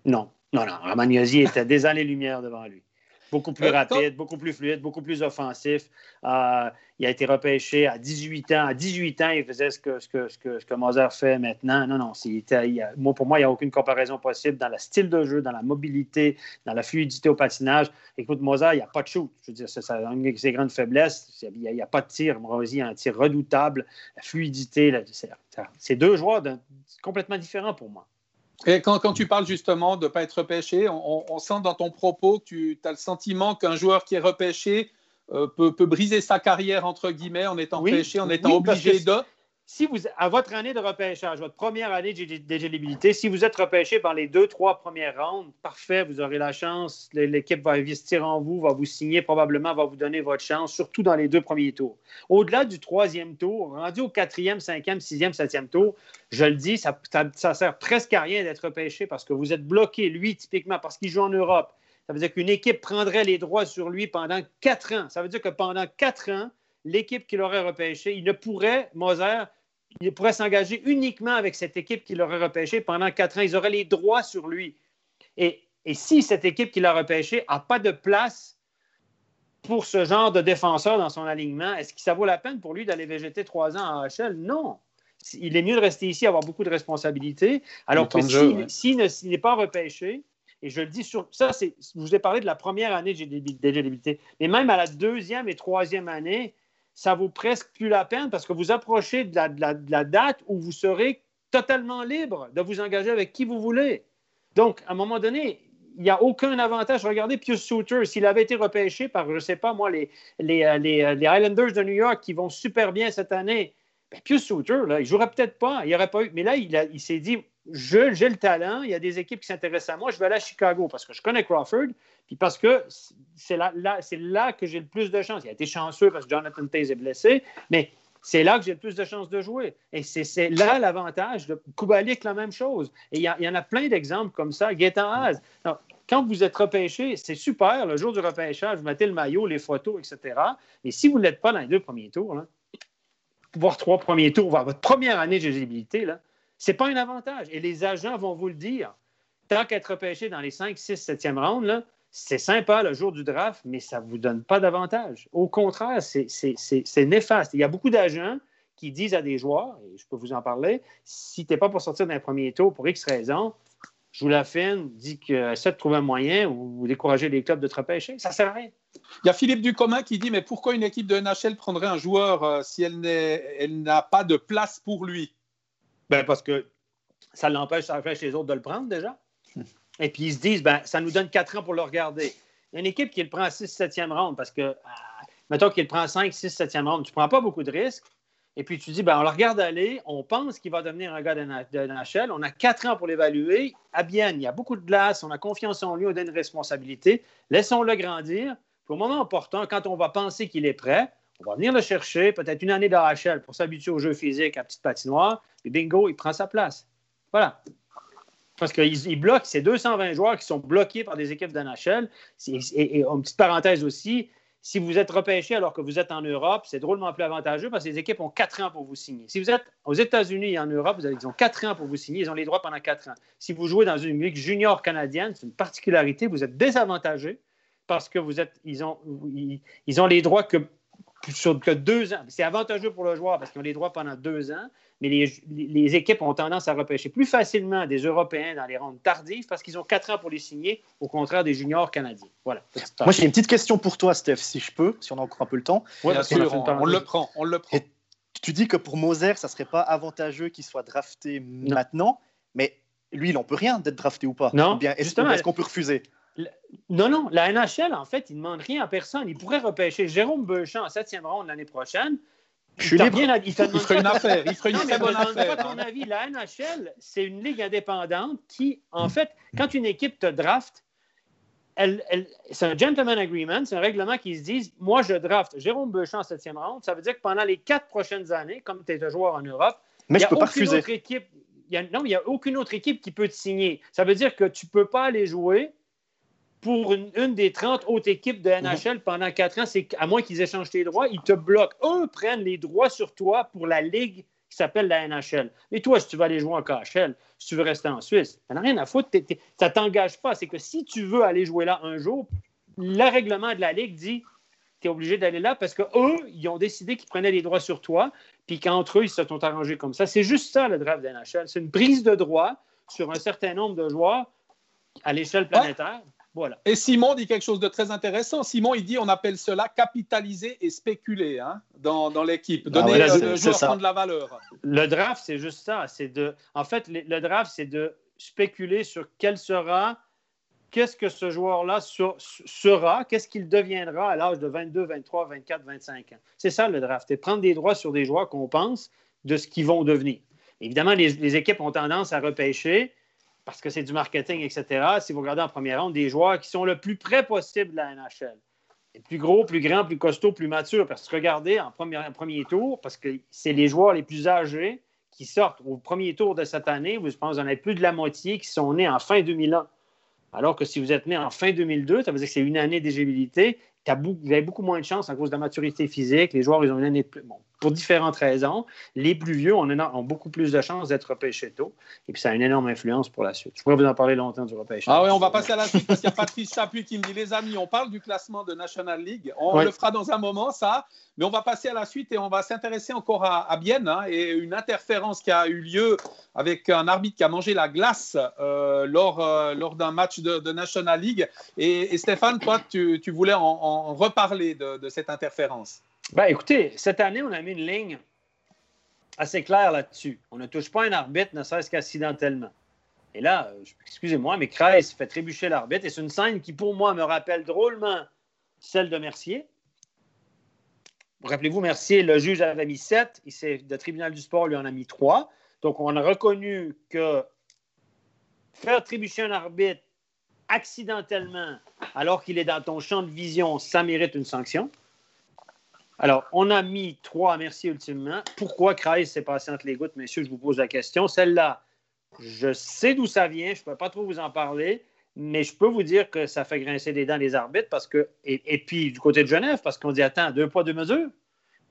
Non, non, non. Romagnosi était des années-lumière devant lui. Beaucoup plus euh, rapide, beaucoup plus fluide, beaucoup plus offensif. Euh, il a été repêché à 18 ans. À 18 ans, il faisait ce que, ce que, ce que, ce que Moser fait maintenant. Non, non. moi, pour moi, il n'y a aucune comparaison possible dans le style de jeu, dans la mobilité, dans la fluidité au patinage. Écoute, Moser, il n'y a pas de shoot. Je veux dire, c'est une de ses grandes faiblesses. Il n'y a, pas de tir. Moser a un tir redoutable. La fluidité, c'est deux joueurs complètement différents pour moi. Et quand, quand, tu parles justement de ne pas être repêché, on, sent dans ton propos que tu as le sentiment qu'un joueur qui est repêché euh, peut, peut, briser sa carrière, entre guillemets, en étant repêché, en étant obligé de si vous, à votre année de repêchage, votre première année d'éligibilité, si vous êtes repêché par les deux, trois premières rounds, parfait, vous aurez la chance. L'équipe va investir en vous, va vous signer, probablement va vous donner votre chance, surtout dans les deux premiers tours. Au-delà du troisième tour, rendu au quatrième, cinquième, sixième, septième tour, je le dis, ça, ça, sert presque à rien d'être repêché parce que vous êtes bloqué, lui, typiquement, parce qu'il joue en Europe. Ça veut dire qu'une équipe prendrait les droits sur lui pendant quatre ans. Ça veut dire que pendant quatre ans, l'équipe qui l'aurait repêché, il ne pourrait, Moser, il pourrait s'engager uniquement avec cette équipe qui l'aurait repêché pendant quatre ans. Ils auraient les droits sur lui. Et, si cette équipe qui l'a repêché n'a pas de place pour ce genre de défenseur dans son alignement, est-ce que ça vaut la peine pour lui d'aller végéter trois ans à HL? Non. Il est mieux de rester ici, avoir beaucoup de responsabilités. Alors que s'il n'est pas repêché, et je le dis sur ça, c'est, je vous ai parlé de la première année d'éligibilité, mais même à la deuxième et troisième année, ça vaut presque plus la peine parce que vous approchez de la, date où vous serez totalement libre de vous engager avec qui vous voulez. Donc, à un moment donné, il n'y a aucun avantage. Regardez Pius Suter, s'il avait été repêché par, je ne sais pas moi, les, les, euh, euh, les, Islanders de New York qui vont super bien cette année, bien, Pius Suter, là, il ne jouerait peut-être pas, il n'y aurait pas eu. Mais là, il, il s'est dit j'ai le talent, il y a des équipes qui s'intéressent à moi, je vais aller à Chicago parce que je connais Crawford, puis parce que c'est là, là que j'ai le plus de chance. Il a été chanceux parce que Jonathan Taze est blessé, mais c'est là que j'ai le plus de chances de jouer. Et c'est là l'avantage de Kubalik, la même chose. Et il y, en a plein d'exemples comme ça. Gaetan Haas. Quand vous êtes repêché, c'est super, le jour du repêchage, vous mettez le maillot, les photos, etc. Mais si vous ne l'êtes pas dans les deux premiers tours, voire trois premiers tours, voire votre première année d'éligibilité, ce n'est pas un avantage. Et les agents vont vous le dire. Tant qu'être repêché dans les 5, 6, 7e rounds, c'est sympa le jour du draft, mais ça ne vous donne pas d'avantage. Au contraire, c'est néfaste. Il y a beaucoup d'agents qui disent à des joueurs, et je peux vous en parler, si tu n'es pas pour sortir d'un premier tour pour X raison, joue la fine, dis que essaie de trouver un moyen ou décourager les clubs de te repêcher. Ça ne sert à rien. Il y a Philippe Ducommun qui dit Mais pourquoi une équipe de NHL prendrait un joueur euh, si elle n'a pas de place pour lui? Ben parce que ça l'empêche, ça empêche les autres de le prendre déjà. Et puis ils se disent, ben, ça nous donne quatre ans pour le regarder. Il y a une équipe qui le prend à 6 7e ronde parce que, euh, mettons qu'il le prend 5, 6, 7e ronde, tu ne prends pas beaucoup de risques. Et puis tu dis, ben, on le regarde aller, on pense qu'il va devenir un gars de, NHL, on a quatre ans pour l'évaluer. À bien, il y a beaucoup de glace, on a confiance en lui, on donne une responsabilité. Laissons-le grandir. Pour au moment opportun, quand on va penser qu'il est prêt, on va venir le chercher, peut-être une année d'AHL pour s'habituer au jeu physique à petite patinoire, et bingo, il prend sa place. Voilà. Parce qu'il bloque, c'est 220 joueurs qui sont bloqués par des équipes d'NHL. Et, et, une petite parenthèse aussi, si vous êtes repêché alors que vous êtes en Europe, c'est drôlement plus avantageux parce que les équipes ont quatre ans pour vous signer. Si vous êtes aux États-Unis et en Europe, vous avez, ils ont quatre ans pour vous signer. Ils ont les droits pendant quatre ans. Si vous jouez dans une ligue junior canadienne, c'est une particularité, vous êtes désavantagé parce que vous êtes, ils, ont, ils ont les droits que sur que deux ans. C'est avantageux pour le joueur parce qu'ils ont les droits pendant deux ans, mais les, équipes ont tendance à repêcher plus facilement des Européens dans les rondes tardives parce qu'ils ont quatre ans pour les signer, au contraire des juniors canadiens. Voilà. Moi, j'ai une petite question pour toi, Steph, si je peux, si on a encore un peu le temps. Oui, bien sûr, on, le prend, on le prend. tu dis que pour Moser, ça serait pas avantageux qu'il soit drafté maintenant, mais lui, il n'en peut rien d'être drafté ou pas. Non, est-ce qu'on peut refuser? Non, non, la NHL, en fait, il ne demande rien à personne. Il pourrait repêcher Jérôme Beauchamp en septième ronde l'année prochaine. Je suis libre. il, ferait une affaire. Il ferait une très bonne affaire. Pas ton avis. La NHL, c'est une ligue indépendante qui, en fait, quand une équipe te draft, c'est un gentleman agreement, c'est un règlement qui se dit moi, je draft Jérôme Beauchamp en septième ronde. Ça veut dire que pendant les quatre prochaines années, comme tu es un joueur en Europe, mais il je peux a pas aucune refuser. autre équipe. il y a- non, il n'y a aucune autre équipe qui peut te signer. Ça veut dire que tu ne peux pas aller jouer pour une, une des 30 autres équipes de NHL pendant quatre ans. C'est à moins qu'ils échangent tes droits, ils te bloquent. Eux prennent les droits sur toi pour la ligue qui s'appelle la NHL. Mais toi, si tu veux aller jouer en KHL, si tu veux rester en Suisse, ça n'a rien à foutre. Ça ne t'engage pas. C'est que si tu veux aller jouer là un jour, le règlement de la ligue dit tu es obligé d'aller là parce qu'eux, ils ont décidé qu'ils prenaient les droits sur toi, puis qu'entre eux, ils se sont arrangés comme ça. C'est juste ça, le draft de la NHL. C'est une prise de droit sur un certain nombre de joueurs à l'échelle planétaire. Voilà. Et Simon dit quelque chose de très intéressant. Simon, il dit on appelle cela capitaliser et spéculer hein, dans, dans l'équipe. Donner ouais, euh, c'est- le joueur prendre de la valeur. Le draft, c'est juste ça. C'est de, en fait, le le draft, c'est de spéculer sur quel sera, qu'est-ce que ce joueur-là sera, qu'est-ce qu'il deviendra à l'âge de 22, 23, 24, 25 ans. C'est ça le draft. C'est prendre des droits sur des joueurs qu'on pense de ce qu'ils vont devenir. Évidemment, les, les équipes ont tendance à repêcher parce que c'est du marketing, etc. Si vous regardez en première ronde, des joueurs qui sont le plus près possible de la NHL. Plus gros, plus grands, plus costauds, plus matures. Parce que regardez, en premier, premier tour, parce que c'est les joueurs les plus âgés qui sortent au premier tour de cette année, vous, je pense, vous en avez plus de la moitié qui sont nés en fin 2001. Alors que si vous êtes né en fin 2002, ça veut dire que c'est une année d'éligibilité. T'as bou- Vous avez beaucoup moins de chance à cause de la maturité physique. Les joueurs, ils ont une année de plus. Bon, pour différentes raisons. Les plus vieux ont, beaucoup plus de chances d'être repêchés tôt. Et puis, ça a une énorme influence pour la suite. Je pourrais vous en parler longtemps du repêchage. Ah oui, on va passer à la suite parce qu'il y a Patrice Chapuis qui me dit les amis, on parle du classement de National League. On le fera dans un moment, ça. Mais on va passer à la suite et on va s'intéresser encore à, à Bienne hein, et une interférence qui a eu lieu avec un arbitre qui a mangé la glace euh, lors, euh, lors d'un match de, de National League. Et, et Stéphane, toi, tu, tu voulais en, en reparler de, cette interférence? Ben, écoutez, cette année, on a mis une ligne assez claire là-dessus. On ne touche pas un arbitre, ne serait-ce qu'accidentellement. Et là, euh, excusez-moi, mais Kreis fait trébucher l'arbitre. Et c'est une scène qui, pour moi, me rappelle drôlement celle de Mercier. Rappelez-vous, Mercier, le juge avait mis 7. Il le tribunal du sport lui en a mis 3. Donc, on a reconnu que faire trébucher un arbitre accidentellement alors qu'il est dans ton champ de vision, ça mérite une sanction. Alors, on a mis trois à Mercier ultimement. Pourquoi Kreis s'est passé entre les gouttes, messieurs? Je vous pose la question. Celle-là, je sais d'où ça vient. Je ne peux pas trop vous en parler, mais je peux vous dire que ça fait grincer des dents les arbitres parce que. Et, et puis, du côté de Genève, parce qu'on dit attends, deux poids, deux mesures.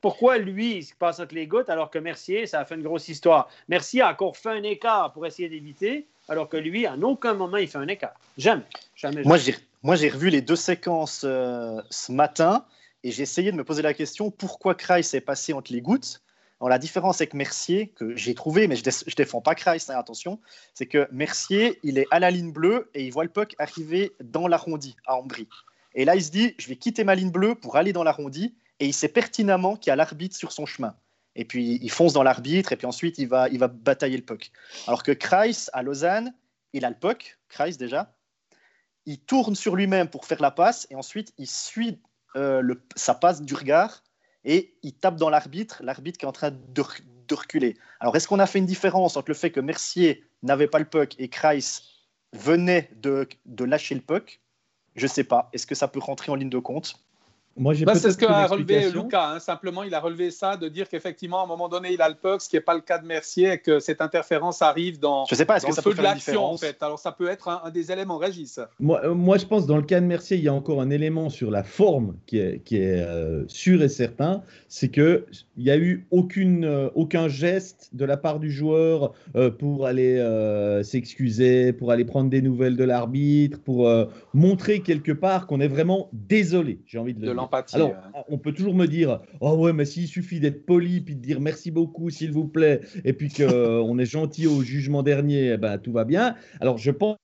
Pourquoi lui, il se passe entre les gouttes alors que Mercier, ça a fait une grosse histoire? Mercier a encore fait un écart pour essayer d'éviter, alors que lui, en aucun moment, il fait un écart. Jamais. Jamais. Moi, j'ai, moi, j'ai revu les deux séquences euh, ce matin et j'ai essayé de me poser la question pourquoi Kreis est passé entre les gouttes? Alors, la différence avec Mercier, que j'ai trouvé, mais je ne défends pas Kreis, hein, attention, c'est que Mercier, il est à la ligne bleue et il voit le puck arriver dans l'arrondi à Ambry. Et là, il se dit je vais quitter ma ligne bleue pour aller dans l'arrondi et il sait pertinemment qu'il y a l'arbitre sur son chemin. Et puis, il fonce dans l'arbitre et puis ensuite, il va, il va batailler le puck. Alors que Kreis, à Lausanne, il a le puck, Kreis déjà, il tourne sur lui-même pour faire la passe et ensuite il suit euh, le, sa passe du regard et il tape dans l'arbitre, l'arbitre qui est en train de, re- de reculer. Alors est-ce qu'on a fait une différence entre le fait que Mercier n'avait pas le puck et Kreis venait de, de lâcher le puck? Je ne sais pas. Est-ce que ça peut rentrer en ligne de compte? Moi, j'ai c'est ce qu'a relevé. Lucas. hein. Simplement, il a relevé ça de dire qu'effectivement, à un moment donné, il a le puck, ce qui n'est pas le cas de Mercier, et que cette interférence arrive dans, Je ne sais pas. Est-ce dans que le ça peut feu de l'action, en fait. Alors, ça peut être un, un des éléments, Régis. Moi, euh, moi, je pense dans le cas de Mercier, il y a encore un élément sur la forme qui est, qui est euh, sûr et certain, c'est que il y a eu aucune, euh, aucun geste de la part du joueur euh, pour aller euh, s'excuser, pour aller prendre des nouvelles de l'arbitre, pour euh, montrer quelque part qu'on est vraiment désolé. J'ai envie de le De dire. L'empathie. Alors, euh. on peut toujours me dire, oh ouais, mais s'il suffit d'être poli, puis de dire merci beaucoup, s'il vous plaît, et puis qu'on est gentil au jugement dernier, eh ben, tout va bien. Alors, je pense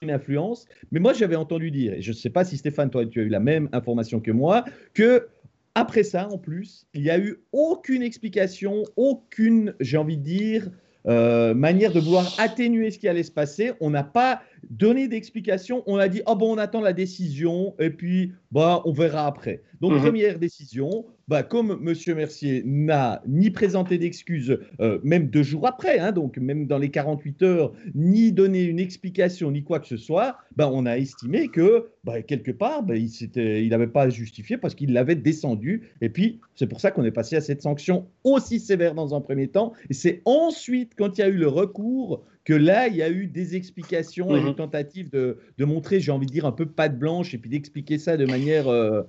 une influence, mais moi, j'avais entendu dire, et je ne sais pas si Stéphane, toi, tu as eu la même information que moi, que après ça, en plus, il n'y a eu aucune explication, aucune, j'ai envie de dire, euh, manière de vouloir atténuer ce qui allait se passer. On n'a pas donné d'explication. On a dit, oh bon, on attend la décision et puis bah, on verra après. Donc, Mhm. première décision, bah, comme M. Mercier n'a ni présenté d'excuses, euh, même deux jours après, hein, donc même dans les 48 heures, ni donné une explication, ni quoi que ce soit, bah, on a estimé que bah, quelque part, bah, il n'avait pas à justifier parce qu'il l'avait descendu. Et puis, c'est pour ça qu'on est passé à cette sanction aussi sévère dans un premier temps. Et c'est ensuite, quand il y a eu le recours, que là, il y a eu des explications et mhm. tentative de, de montrer, j'ai envie de dire, un peu patte blanche et puis d'expliquer ça de manière euh,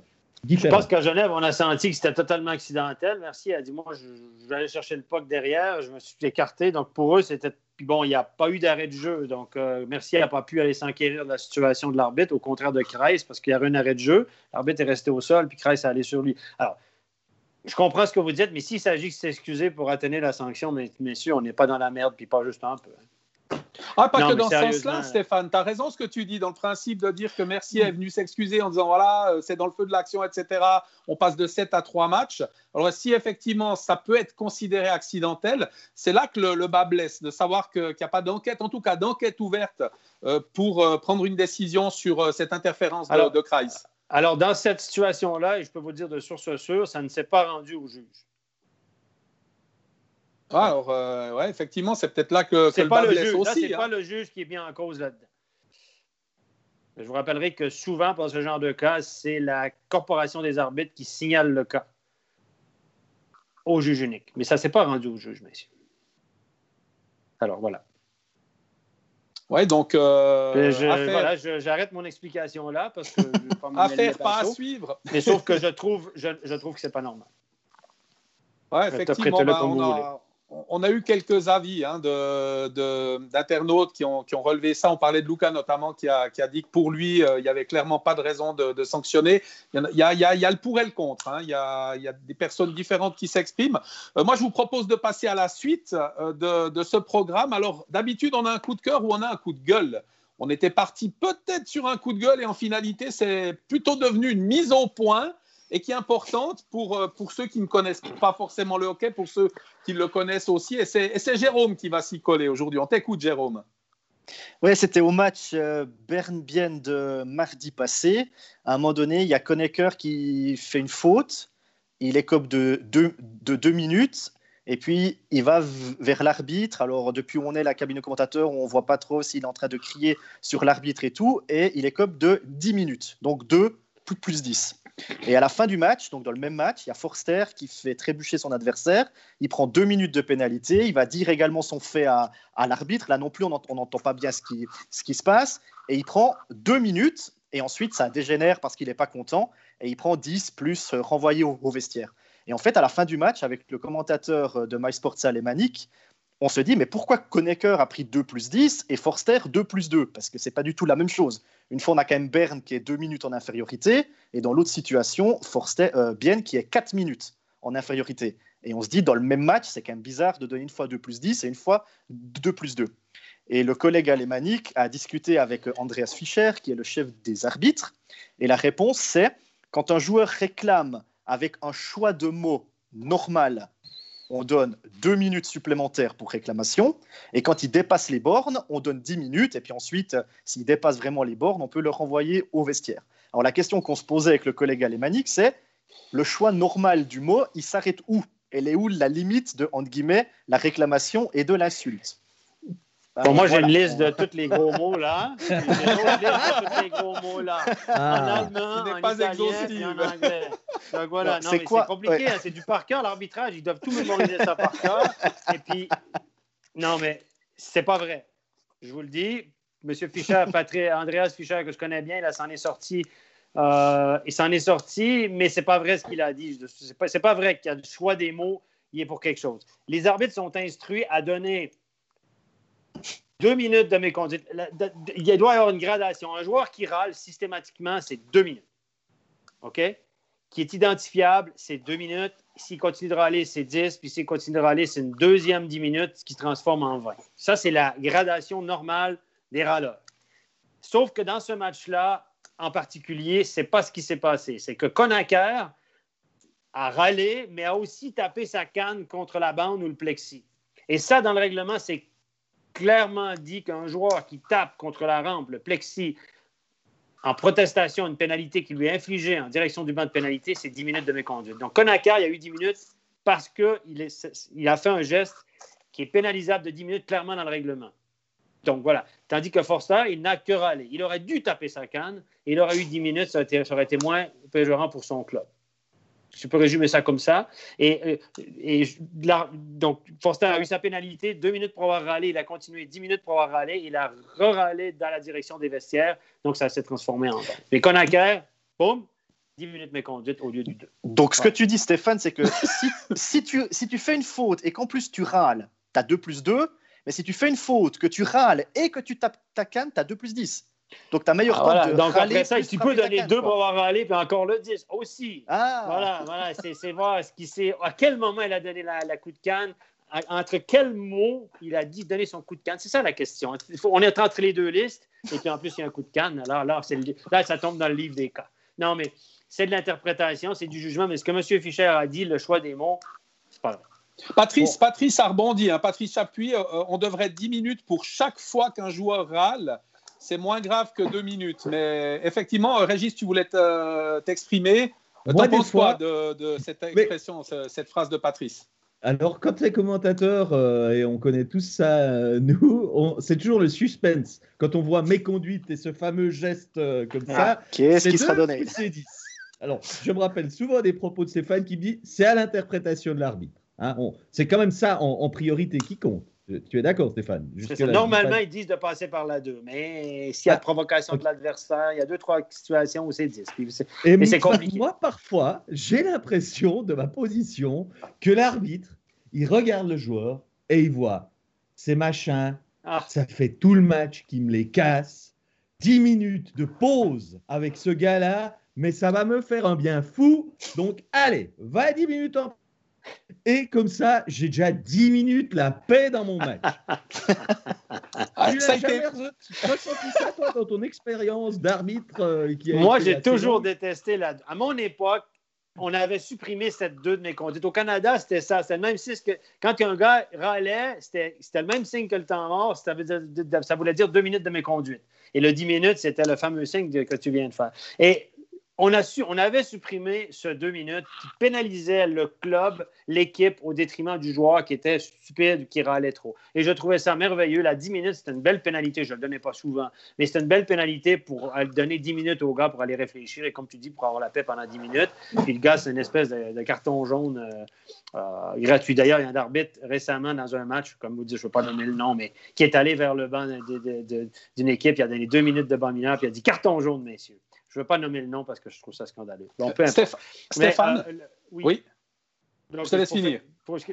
Je pense qu'à Genève, on a senti que c'était totalement accidentel. Merci. Elle a dit Moi, je, vais aller chercher le puck derrière. Je me suis écarté. Donc, pour eux, c'était. Puis bon, il n'y a pas eu d'arrêt de jeu. Donc, euh, Merci n'a pas pu aller s'enquérir de la situation de l'arbitre, au contraire de Kreis, parce qu'il y avait un arrêt de jeu. L'arbitre est resté au sol, puis Kreis est allé sur lui. Alors, je comprends ce que vous dites, mais s'il s'agit de s'excuser pour atteindre la sanction, messieurs, on n'est pas dans la merde, puis pas juste un peu. Hein. Ah, pas que dans ce sens-là, Stéphane. Tu as raison ce que tu dis dans le principe de dire que Mercier est venu s'excuser en disant voilà, euh, c'est dans le feu de l'action, etc. On passe de 7 à 3 matchs. Alors, si effectivement ça peut être considéré accidentel, c'est là que le, bas blesse, de savoir qu'il n'y a pas d'enquête, en tout cas d'enquête ouverte euh, pour euh, prendre une décision sur cette interférence de, Kreis. Alors, dans cette situation-là, et je peux vous dire de source sûre, ça ne s'est pas rendu au juge. Ah, alors, euh, ouais, effectivement, c'est peut-être là que, c'est pas le juge. aussi. c'est pas hein. le juge qui est bien en cause là-dedans. Je vous rappellerai que souvent, pour ce genre de cas, c'est la corporation des arbitres qui signale le cas au juge unique. Mais ça ne s'est pas rendu au juge, messieurs. Alors, voilà. Oui, donc. Euh, voilà, j'arrête mon explication là parce que. Je pas affaire pas à suivre. Mais sauf que je trouve, je, je trouve que c'est pas normal. Oui, effectivement, ben, on, a, on a eu quelques avis hein, d'internautes qui ont, relevé ça. On parlait de Luca notamment qui a, dit que pour lui, euh, il n'y avait clairement pas de raison de, sanctionner. Il y, a, le pour et le contre. Hein. Il, y a, des personnes différentes qui s'expriment. Euh, moi, je vous propose de passer à la suite euh, de, ce programme. Alors, d'habitude, on a un coup de cœur ou on a un coup de gueule? On était parti peut-être sur un coup de gueule et en finalité, c'est plutôt devenu une mise au point et qui est importante pour, euh, pour ceux qui ne connaissent pas forcément le hockey, pour ceux qui le connaissent aussi. Et c'est Jérôme qui va s'y coller aujourd'hui. On t'écoute, Jérôme. Oui, c'était au match euh, Berne-Bienne de mardi passé. À un moment donné, il y a Konecker qui fait une faute. Il écope de deux, de deux minutes. Et puis, il va vers l'arbitre. Alors, depuis où on est, la cabine de commentateur, on ne voit pas trop s'il est en train de crier sur l'arbitre et tout. Et il écope de 10 minutes. Donc, 2 plus 10. Et à la fin du match, donc dans le même match, il y a Forster qui fait trébucher son adversaire. Il prend deux minutes de pénalité. Il va dire également son fait à, l'arbitre. Là non plus, on n'entend pas bien ce qui, se passe. Et il prend deux minutes. Et ensuite, ça dégénère parce qu'il n'est pas content. Et il prend 10 plus renvoyé au, vestiaire. Et en fait, à la fin du match, avec le commentateur de MySports alémanique, on se dit, mais pourquoi Konecker a pris 2 plus 10 et Forster 2 plus 2 Parce que c'est pas du tout la même chose. Une fois, on a quand même Berne qui est 2 minutes en infériorité, et dans l'autre situation, Forster, euh, Bien qui est 4 minutes en infériorité. Et on se dit, dans le même match, c'est quand même bizarre de donner une fois 2 plus 10 et une fois 2 plus 2. Et le collègue alémanique a discuté avec Andreas Fischer, qui est le chef des arbitres, et la réponse c'est, quand un joueur réclame avec un choix de mots normal on donne deux minutes supplémentaires pour réclamation. Et quand il dépasse les bornes, on donne 10 minutes. Et puis ensuite, s'il dépasse vraiment les bornes, on peut le renvoyer au vestiaire. Alors la question qu'on se posait avec le collègue alémanique, c'est le choix normal du mot, il s'arrête où? Elle est où la limite de, entre guillemets, la réclamation et de l'insulte? Bon, moi, j'ai une liste de tous les gros mots là. J'ai une liste de tous les gros mots là. Ah. En allemand, en pas italien en anglais. Donc voilà, non, c'est compliqué, hein, c'est du par cœur l'arbitrage. Ils doivent tout mémoriser ça par cœur. Et puis, non, mais c'est pas vrai. Je vous le dis, Monsieur Fischer, Patrick, Andreas Fischer, que je connais bien, il s'en est sorti. Euh, il s'en est sorti, mais c'est pas vrai ce qu'il a dit. C'est pas, pas vrai qu'il y a le choix des mots, il est pour quelque chose. Les arbitres sont instruits à donner deux minutes de méconduite. Il doit y avoir une gradation. Un joueur qui râle systématiquement, c'est deux minutes. OK? Qui est identifiable, c'est deux minutes. S'il continue de râler, c'est 10. Puis s'il continue de râler, c'est une deuxième dix minutes qui se transforme en 20. Ça, c'est la gradation normale des râleurs. Sauf que dans ce match-là, en particulier, c'est pas ce qui s'est passé. C'est que Conacher a râlé, mais a aussi tapé sa canne contre la bande ou le plexi. Et ça, dans le règlement, c'est clairement dit qu'un joueur qui tape contre la rampe, le plexi, en protestation une pénalité qui lui est infligée en direction du banc de pénalité, c'est 10 minutes de méconduite. Donc, Conacar, il y a eu 10 minutes parce qu'il il a fait un geste qui est pénalisable de 10 minutes clairement dans le règlement. Donc voilà. Tandis que Forster, il n'a que râlé. Il aurait dû taper sa canne et il aurait eu 10 minutes, ça aurait été, moins péjorant pour son club. Je peux résumer ça comme ça. Et, et donc, Forster a eu sa pénalité, deux minutes pour avoir râlé. Il a continué dix minutes pour avoir râlé. Il a re-râlé dans la direction des vestiaires. Donc, ça s'est transformé en Mais Conacher, boum, 10 minutes méconduite au lieu du 2. Donc, ce que tu dis, Stéphane, c'est que si, si, tu, si tu fais une faute et qu'en plus tu râles, tu as 2 plus 2. Mais si tu fais une faute, que tu râles et que tu tapes ta canne, tu as 2 plus 10. Donc, tu as meilleur ah, temps de Donc, après ça, tu peux donner 2 pour avoir râlé, puis encore le 10 aussi. Ah. Voilà, voilà c'est voir ce qui sait, à quel moment il a donné la, coup de canne, entre quels mots il a dit donner son coup de canne. C'est ça la question. on est entre les deux listes, et puis en plus, il y a un coup de canne. Alors là, là, ça tombe dans le livre des cas. Non, mais c'est de l'interprétation, c'est du jugement, mais ce que M. Fischer a dit, le choix des mots, c'est pas vrai. Patrice, Patrice a rebondi. Hein. Patrice Chapuis, euh, on devrait 10 minutes pour chaque fois qu'un joueur râle. C'est moins grave que 2 minutes. Mais effectivement, Régis, tu voulais t'exprimer. T'en penses quoi de, cette expression, cette phrase de Patrice? Alors, quand tu es commentateur, euh, et on connaît tous ça, euh, nous, c'est toujours le suspense. Quand on voit méconduite et ce fameux geste comme ah, ça, qu'est-ce qui sera donné Alors, je me rappelle souvent des propos de Stéphane qui dit c'est à l'interprétation de l'arbitre. Hein, c'est quand même ça en, priorité qui compte. Tu es d'accord, Stéphane? Normalement, ils disent de passer par la 2, mais s'il y a de ah, provocation de l'adversaire, il y a deux, trois situations où c'est 10. mais c'est compliqué. Moi, parfois, j'ai l'impression de ma position que l'arbitre, il regarde le joueur et il voit ces machins, ah. ça fait tout le match qui me les casse. 10 minutes de pause avec ce gars-là, mais ça va me faire un bien fou. Donc, allez, va 10 minutes en et comme ça, j'ai déjà 10 minutes la paix dans mon match. ah, tu as jamais ressenti ça, toi, dans ton expérience d'arbitre euh, Moi, j'ai toujours détesté la. À mon époque, on avait supprimé cette 2 de mes conduites. Au Canada, c'était ça. C'était le même signe que quand un gars râlait, c'était le même signe que le temps mort. Ça, ça voulait dire 2 minutes de mes conduites. Et le 10 minutes, c'était le fameux signe que tu viens de faire. Et on, avait supprimé ce deux minutes qui pénalisait le club, l'équipe, au détriment du joueur qui était stupide, qui râlait trop. Et je trouvais ça merveilleux. La 10 minutes, c'était une belle pénalité. Je ne le donnais pas souvent, mais c'était une belle pénalité pour donner 10 minutes au gars pour aller réfléchir et, comme tu dis, pour avoir la paix pendant 10 minutes. Puis le gars, c'est une espèce de, carton jaune euh, euh, gratuit. D'ailleurs, il y a un arbitre récemment dans un match, comme vous dites, je ne veux pas donner le nom, mais qui est allé vers le banc d'une équipe. Il a donné deux minutes de banc mineur, puis il a dit carton jaune, messieurs. Je ne veux pas nommer le nom parce que je trouve ça scandaleux. Stéphane, euh, oui. je te laisse finir. Pour, ce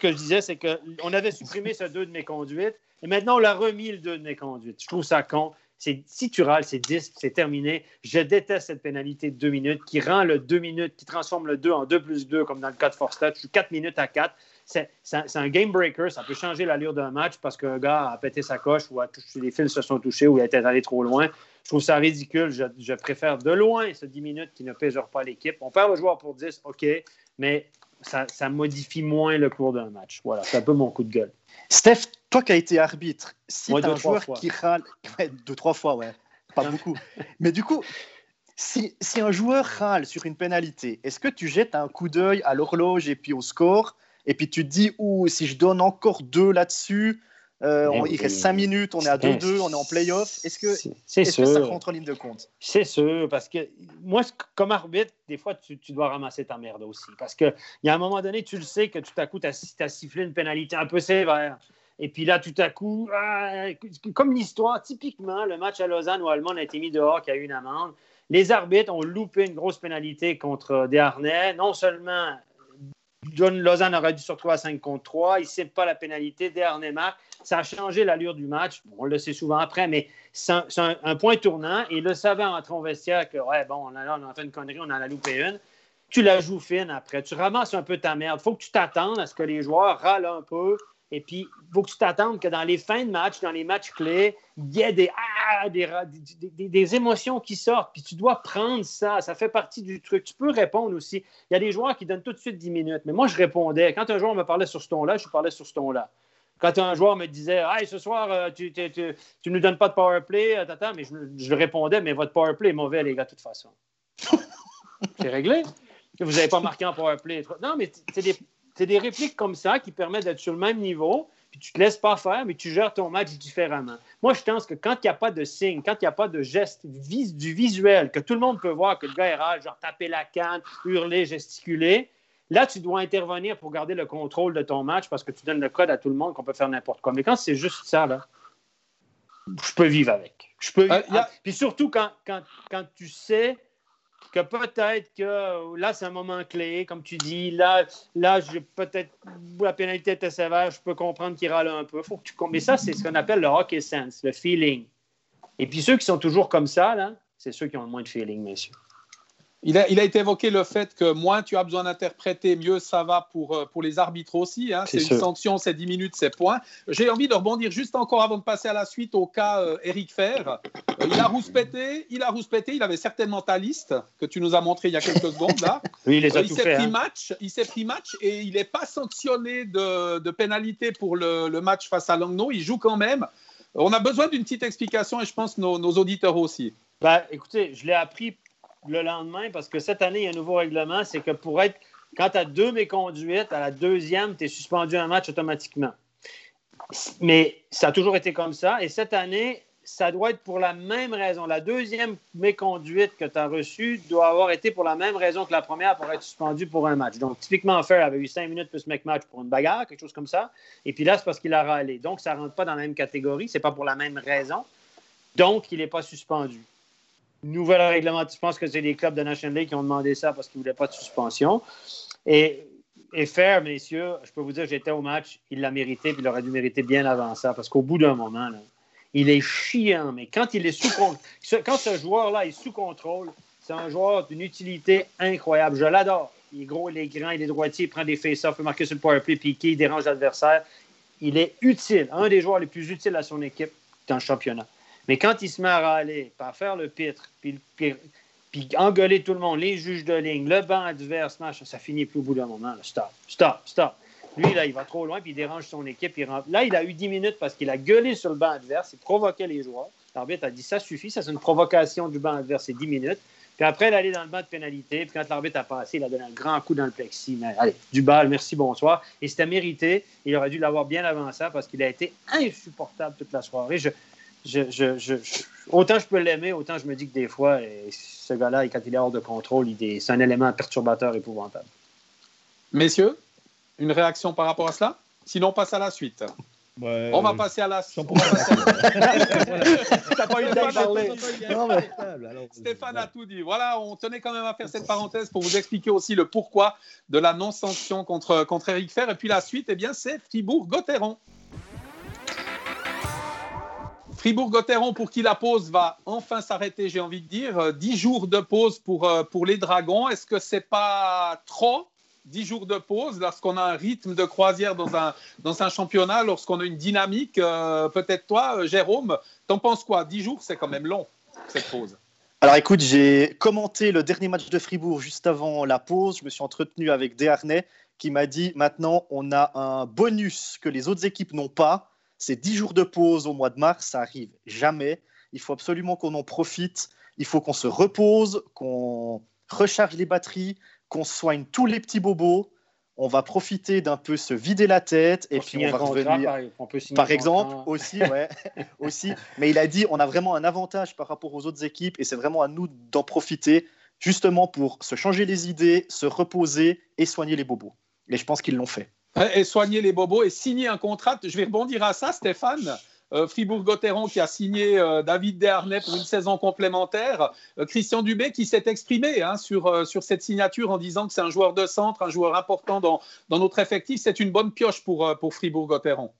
que je disais, c'est qu'on avait supprimé ce 2 de mes conduites et maintenant on l'a remis le 2 de mes conduites. Je trouve ça con. Si tu râles, c'est 10, c'est terminé. Je déteste cette pénalité de 2 minutes qui rend le 2 minutes, qui transforme le 2 en 2 plus 2, comme dans le cas de Forstat. Je suis 4 minutes à 4 c'est un game breaker. Ça peut changer l'allure d'un match parce qu'un gars a pété sa coche ou a touché, les fils se sont touchés ou il été allé trop loin. Je trouve ça ridicule. Je, préfère de loin ce 10 minutes qui ne pèsent pas l'équipe. On perd le joueur pour 10, OK, mais ça, modifie moins le cours d'un match. Voilà, c'est un peu mon coup de gueule. Steph, toi qui as été arbitre, si tu un joueur qui râle, deux, trois fois, ouais, pas beaucoup. mais du coup, si, si, un joueur râle sur une pénalité, est-ce que tu jettes un coup d'œil à l'horloge et puis au score? Et puis tu te dis, ou si je donne encore deux là-dessus, euh, il reste cinq minutes, on est à 2-2, on est en playoff. Est-ce que, est -ce que ça rentre en ligne de compte? C'est sûr, parce que moi, comme arbitre, des fois, tu, dois ramasser ta merde aussi. Parce qu'il y a un moment donné, tu le sais que tout à coup, tu as, sifflé une pénalité un peu sévère. Et puis là, tout à coup, ah, comme l'histoire, typiquement, le match à Lausanne où Allemand a été mis dehors, qui a eu une amende, les arbitres ont loupé une grosse pénalité contre Desharnais. Non seulement John Lausanne aurait dû se retrouver à 5 contre 3. Il ne sait pas la pénalité. Dernier marque. Ça a changé l'allure du match. on le sait souvent après, mais c'est un, point tournant. Et il le savait en entrant au vestiaire que, ouais, bon, on on a fait une connerie, on en a loupé une. Tu la joues fine après. Tu ramasses un peu ta merde. Il faut que tu t'attendes à ce que les joueurs râlent un peu et puis, il faut que tu t'attendes que dans les fins de match, dans les matchs clés, il y ait des, ah, des, des, émotions qui sortent. Puis tu dois prendre ça. Ça fait partie du truc. Tu peux répondre aussi. Il y a des joueurs qui donnent tout de suite 10 minutes. Mais moi, je répondais. Quand un joueur me parlait sur ce ton-là, je parlais sur ce ton-là. quand un joueur me disait Hey, ce soir, euh, tu ne nous donnes pas de power play, attends, mais je, je répondais Mais votre power play est mauvais, les gars, de toute façon. c'est réglé. Vous n'avez pas marqué en power play. Non, mais c'est des, des, répliques comme ça qui permettent d'être sur le même niveau puis tu te laisses pas faire, mais tu gères ton match différemment. Moi, je pense que quand il n'y a pas de signe, quand il n'y a pas de geste du visuel, que tout le monde peut voir que le gars est rare, genre taper la canne, hurler, gesticuler, là, tu dois intervenir pour garder le contrôle de ton match parce que tu donnes le code à tout le monde qu'on peut faire n'importe quoi. Mais quand c'est juste ça, là, je peux vivre avec. Je peux euh, Puis surtout quand, quand, quand tu sais que peut-être que là, c'est un moment clé, comme tu dis. Là, là peut-être, la pénalité était sévère, je peux comprendre qu'il râle un peu. Mais ça, c'est ce qu'on appelle le hockey sense, le feeling. Et puis ceux qui sont toujours comme ça, là, c'est ceux qui ont le moins de feeling, messieurs. Il a, été évoqué le fait que moins tu as besoin d'interpréter, mieux ça va pour, euh, pour les arbitres aussi. Hein. C'est une sanction, c'est 10 minutes, c'est point. J'ai envie de rebondir juste encore avant de passer à la suite au cas euh, Eric Fer. Euh, il a rouspété, il a rouspété, il avait certainement ta liste que tu nous as montré il y a quelques secondes là. Oui, il les a il s'est pris hein. match, il s'est pris match et il n'est pas sanctionné de, de, pénalité pour le, le, match face à Langnau. Il joue quand même. On a besoin d'une petite explication et je pense nos, nos auditeurs aussi. Ben, écoutez, je l'ai appris le lendemain parce que cette année, il y a un nouveau règlement. C'est que pour être, quand tu as deux méconduites, à la deuxième, tu es suspendu un match automatiquement. Mais ça a toujours été comme ça. Et cette année, ça doit être pour la même raison. La deuxième méconduite que tu as reçue doit avoir été pour la même raison que la première pour être suspendu pour un match. Donc, typiquement, Fair avait eu cinq minutes plus mec match pour une bagarre, quelque chose comme ça. Et puis là, c'est parce qu'il a râlé. Donc, ça ne rentre pas dans la même catégorie. Ce n'est pas pour la même raison. Donc, il n'est pas suspendu nouvelle règlement. Je pense que c'est les clubs de National League qui ont demandé ça parce qu'ils ne voulaient pas de suspension? Et, faire, messieurs, je peux vous dire, j'étais au match, il l'a mérité, puis il aurait dû mériter bien avant ça, parce qu'au bout d'un moment, il est chiant, mais quand il est sous quand ce joueur-là est sous contrôle, c'est un joueur d'une utilité incroyable. Je l'adore. Il est gros, il est grand, il est droitier, il prend des face-offs, il marquer sur le powerplay, piqué, il dérange l'adversaire. Il est utile, un des joueurs les plus utiles à son équipe dans le championnat. Mais quand il se met à râler, à faire le pitre, puis, puis, engueuler tout le monde, les juges de ligne, le banc adverse, ça finit plus au bout d'un moment. Stop, stop, stop. Lui, là, il va trop loin, puis il dérange son équipe. Là, il a eu 10 minutes parce qu'il a gueulé sur le banc adverse, il provoquait les joueurs. L'arbitre a dit ça suffit, ça c'est une provocation du banc adverse, c'est 10 minutes. Puis après, il allait dans le banc de pénalité. Puis quand l'arbitre a passé, il a donné un grand coup dans le plexi. Mais allez, du bal, merci, bonsoir. Et c'était mérité. Il aurait dû l'avoir bien avant ça parce qu'il a été insupportable toute la soirée. Je, je, autant je peux l'aimer, autant je me dis que des fois, ce gars-là, quand il est hors de contrôle, c'est un élément perturbateur épouvantable. Messieurs, une réaction par rapport à cela? Sinon, on passe à la suite. on va passer à la suite. pas eu Stéphane a tout dit. Voilà, on tenait quand même à faire cette parenthèse pour vous expliquer aussi le pourquoi de la non-sanction contre, contre Eric Fer. Et puis la suite, eh bien, c'est Fribourg-Gotteron. Fribourg-Gotteron, pour qui la pause va enfin s'arrêter, j'ai envie de dire. 10 jours de pause pour, euh, pour les Dragons. Est-ce que c'est pas trop 10 jours de pause lorsqu'on a un rythme de croisière dans un, dans un championnat, lorsqu'on a une dynamique euh, Peut-être toi, euh, Jérôme, t'en penses quoi? 10 jours, c'est quand même long, cette pause. Alors écoute, j'ai commenté le dernier match de Fribourg juste avant la pause. Je me suis entretenu avec Desharnais qui m'a dit maintenant on a un bonus que les autres équipes n'ont pas ces 10 jours de pause au mois de mars, ça arrive jamais. Il faut absolument qu'on en profite. Il faut qu'on se repose, qu'on recharge les batteries, qu'on soigne tous les petits bobos. On va profiter d'un peu se vider la tête et puis on va revenir. Par, exemple, aussi, ouais, aussi. Mais il a dit, on a vraiment un avantage par rapport aux autres équipes et c'est vraiment à nous d'en profiter, justement pour se changer les idées, se reposer et soigner les bobos. Et je pense qu'ils l'ont fait. Et soigner les bobos et signer un contrat. Je vais rebondir à ça, Stéphane. Euh, Fribourg-Gotteron qui a signé euh, David Desharnais pour une saison complémentaire. Euh, Christian Dubé qui s'est exprimé hein, sur, sur cette signature en disant que c'est un joueur de centre, un joueur important dans, dans notre effectif. C'est une bonne pioche pour, pour Fribourg-Gotteron.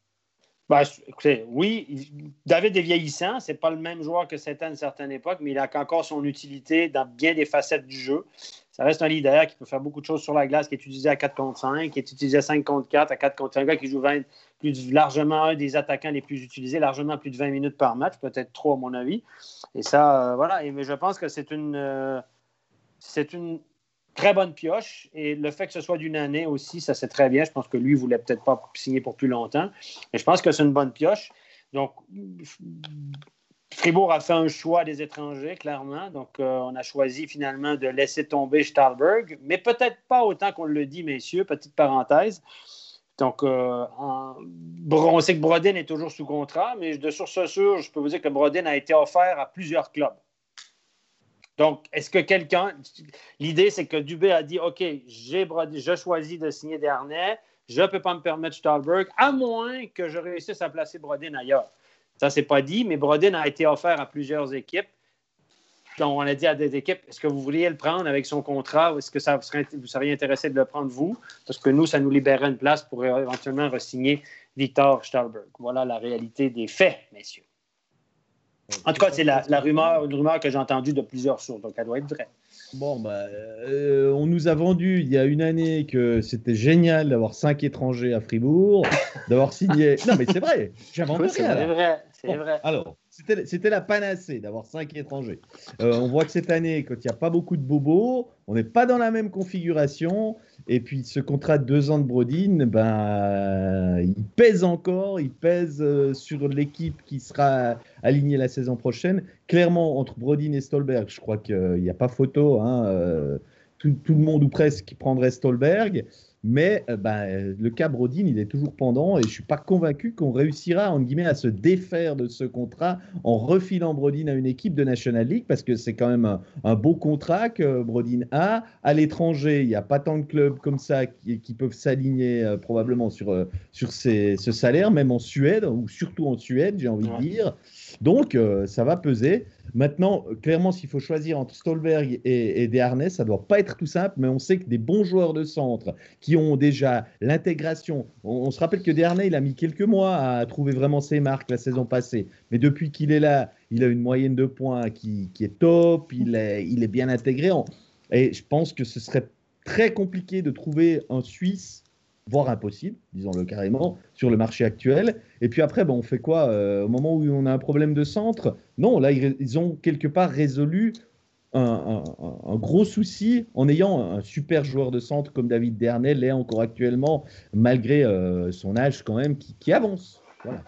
Ben, écoutez, oui, David est vieillissant. C'est pas le même joueur que c'était à une certaine époque, mais il a encore son utilité dans bien des facettes du jeu. Ça reste un leader qui peut faire beaucoup de choses sur la glace, qui est utilisé à 4 contre 5, qui est utilisé à 5 contre 4, à 4 contre 5, qui joue 20, plus, largement un des attaquants les plus utilisés, largement plus de 20 minutes par match, peut-être trop à mon avis. Et ça, euh, voilà. Mais je pense que c'est une, euh, une très bonne pioche. Et le fait que ce soit d'une année aussi, ça c'est très bien. Je pense que lui, il voulait peut-être pas signer pour plus longtemps. Mais je pense que c'est une bonne pioche. Donc, Fribourg a fait un choix des étrangers, clairement. Donc, euh, on a choisi finalement de laisser tomber Stahlberg, mais peut-être pas autant qu'on le dit, messieurs. Petite parenthèse. Donc, euh, on sait que Brodin est toujours sous contrat, mais de source sûre, je peux vous dire que Brodin a été offert à plusieurs clubs. Donc, est-ce que quelqu'un. L'idée, c'est que Dubé a dit OK, j'ai je choisis de signer Dernay, je ne peux pas me permettre Stahlberg, à moins que je réussisse à placer Brodin ailleurs. Ça, c'est pas dit, mais Brodin a été offert à plusieurs équipes. On a dit à des équipes, est-ce que vous vouliez le prendre avec son contrat ou est-ce que ça vous seriez intéressé de le prendre vous? Parce que nous, ça nous libérait une place pour éventuellement re-signer Victor Stahlberg. Voilà la réalité des faits, messieurs. En tout cas, c'est la, rumeur, une rumeur que j'ai entendue de plusieurs sources, donc elle doit être vraie. Bon, bah, euh, on nous a vendu il y a une année que c'était génial d'avoir cinq étrangers à Fribourg, d'avoir signé. Non, mais c'est vrai, j'invente rien. C'est vrai, c'est vrai. Alors, c'était la panacée d'avoir cinq étrangers. Euh, on voit que cette année, quand il n'y a pas beaucoup de bobos, on n'est pas dans la même configuration. Et puis ce contrat de deux ans de Brodin, ben, il pèse encore, il pèse euh, sur l'équipe qui sera alignée la saison prochaine. Clairement, entre Brodin et Stolberg, je crois qu'il n'y a pas photo. Hein, euh, tout, tout, le monde ou presque prendrait Stolberg. Mais euh, ben, le cas Brodin, il est toujours pendant et je ne suis pas convaincu qu'on réussira en guillemets, à se défaire de ce contrat en refilant Brodin à une équipe de National League parce que c'est quand même un, beau contrat que Brodin a. À l'étranger, il n'y a pas tant de clubs comme ça qui, peuvent s'aligner euh, probablement sur, euh, sur ce salaire, même en Suède ou surtout en Suède, j'ai envie de dire. Donc, ça va peser. Maintenant, clairement, s'il faut choisir entre Stolberg et, et ça ne doit pas être tout simple, mais on sait que des bons joueurs de centre qui ont déjà l'intégration, on, se rappelle que Desharnais, il a mis quelques mois à trouver vraiment ses marques la saison passée, mais depuis qu'il est là, il a une moyenne de points qui, est top, il est bien intégré. Et je pense que ce serait très compliqué de trouver un Suisse voire impossible, disons-le carrément, sur le marché actuel. Et puis après, ben, on fait quoi euh, Au moment où on a un problème de centre, non, là, ils, ont quelque part résolu un, gros souci en ayant un super joueur de centre comme David Dernel l'est encore actuellement, malgré euh, son âge quand même, qui, avance. Voilà.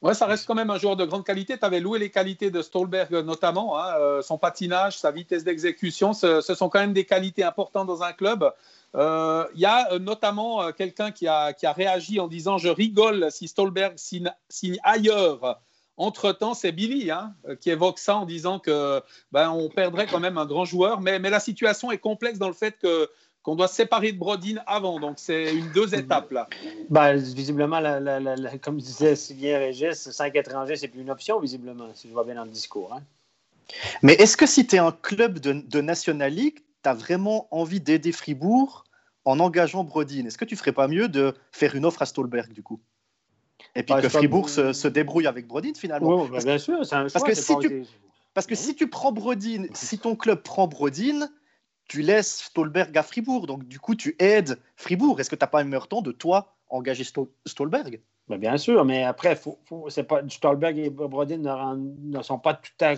Ouais, ça reste quand même un joueur de grande qualité. Tu avais loué les qualités de Stolberg notamment, hein, euh, son patinage, sa vitesse d'exécution. Ce, sont quand même des qualités importantes dans un club. Euh, il y a euh, notamment euh, quelqu'un qui a, qui a, réagi en disant Je rigole si Stolberg signe, ailleurs. Entre-temps, c'est Billy hein, qui évoque ça en disant que ben, on perdrait quand même un grand joueur. Mais, mais la situation est complexe dans le fait que qu'on doit séparer de Brodin avant. Donc, c'est une deux étapes là. Ben, visiblement, comme disait Sylvien Régis, cinq étrangers, c'est plus une option, visiblement, si je vois bien dans le discours. Hein. Mais est-ce que si tu es un club de, de National League, tu as vraiment envie d'aider Fribourg en engageant Brodin. Est-ce que tu ferais pas mieux de faire une offre à Stolberg du coup? Et puis que Fribourg se, débrouille avec Brodin finalement Oui, bien sûr, c'est un parce que, si tu, parce que si tu prends Brodin, si ton club prend Brodin, tu laisses Stolberg à Fribourg. Donc du coup, tu aides Fribourg. Est-ce que tu n'as pas un meilleur temps de toi engager Stolberg? Ben, Bien sûr, mais après, faut, c'est pas, Stolberg et Brodin ne, ne sont pas tout à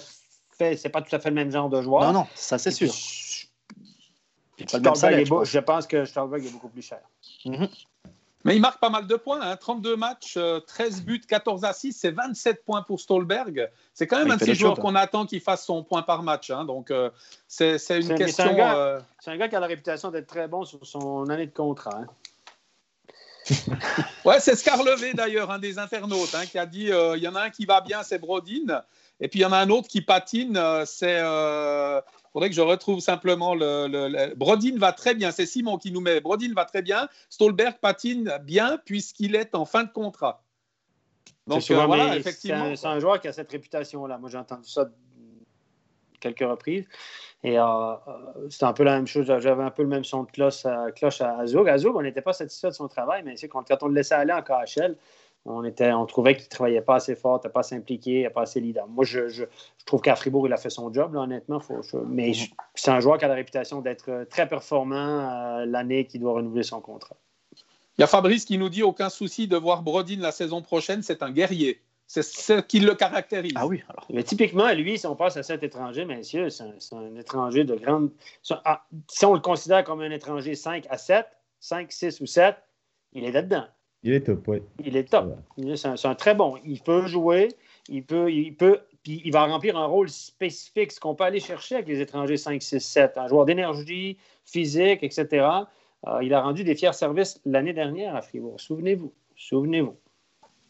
fait, c'est pas tout à fait le même genre de joueur. Non, non, ça c'est sûr je pense que Stolberg est beaucoup plus cher. Mhm. Mais il marque pas mal de points, 32 hein. matchs, 13 euh, buts, 14 assists, c'est 27 points pour Stolberg. C'est quand même un de ces joueurs qu'on attend qu'il fasse son point par match. Hein. Donc euh, c'est une question. Euh, c'est un, gars qui a la réputation d'être très bon sur son année de contrat. Hein. ouais, c'est Scarlevé d'ailleurs, un des internautes, qui a dit il y en a un qui va bien, c'est Brodin. Et puis il y en a un autre qui patine, c'est il faudrait que je retrouve simplement le, Brodin va très bien. C'est Simon qui nous met. Brodin va très bien. Stolberg patine bien puisqu'il est en fin de contrat. Donc euh, voilà, effectivement. C'est un, joueur qui a cette réputation-là. Moi, j'ai entendu ça quelques reprises. Et euh, euh, c'était un peu la même chose. J'avais un peu le même son de cloche à, cloche à on n'était pas satisfait de son travail, mais quand, quand on le laissait aller en KHL, on, était, on trouvait qu'il ne travaillait pas assez fort, pas assez impliqué, pas assez leader. Moi, je, je, trouve qu'à Fribourg, il a fait son job, honnêtement. Faut, mais c'est un joueur qui a la réputation d'être euh, très performant euh, l'année qui doit renouveler son contrat. Il y a Fabrice qui nous dit aucun souci de voir Brodin la saison prochaine, c'est un guerrier. C'est ce qui le caractérise. Ah oui. Alors. Mais typiquement, lui, si on passe à cet étranger, messieurs, c'est un, étranger de grande. Ah, si on le considère comme un étranger 5 à 7, 5, 6 ou 7, il est là-dedans. Il est top, oui. Il est top. C'est un, très bon. Il peut jouer, il peut, il peut, puis il va remplir un rôle spécifique, ce qu'on peut aller chercher avec les étrangers 5, 6, 7. Un joueur d'énergie, physique, etc. Euh, il a rendu des fiers services l'année dernière à Fribourg. Souvenez-vous. Souvenez-vous.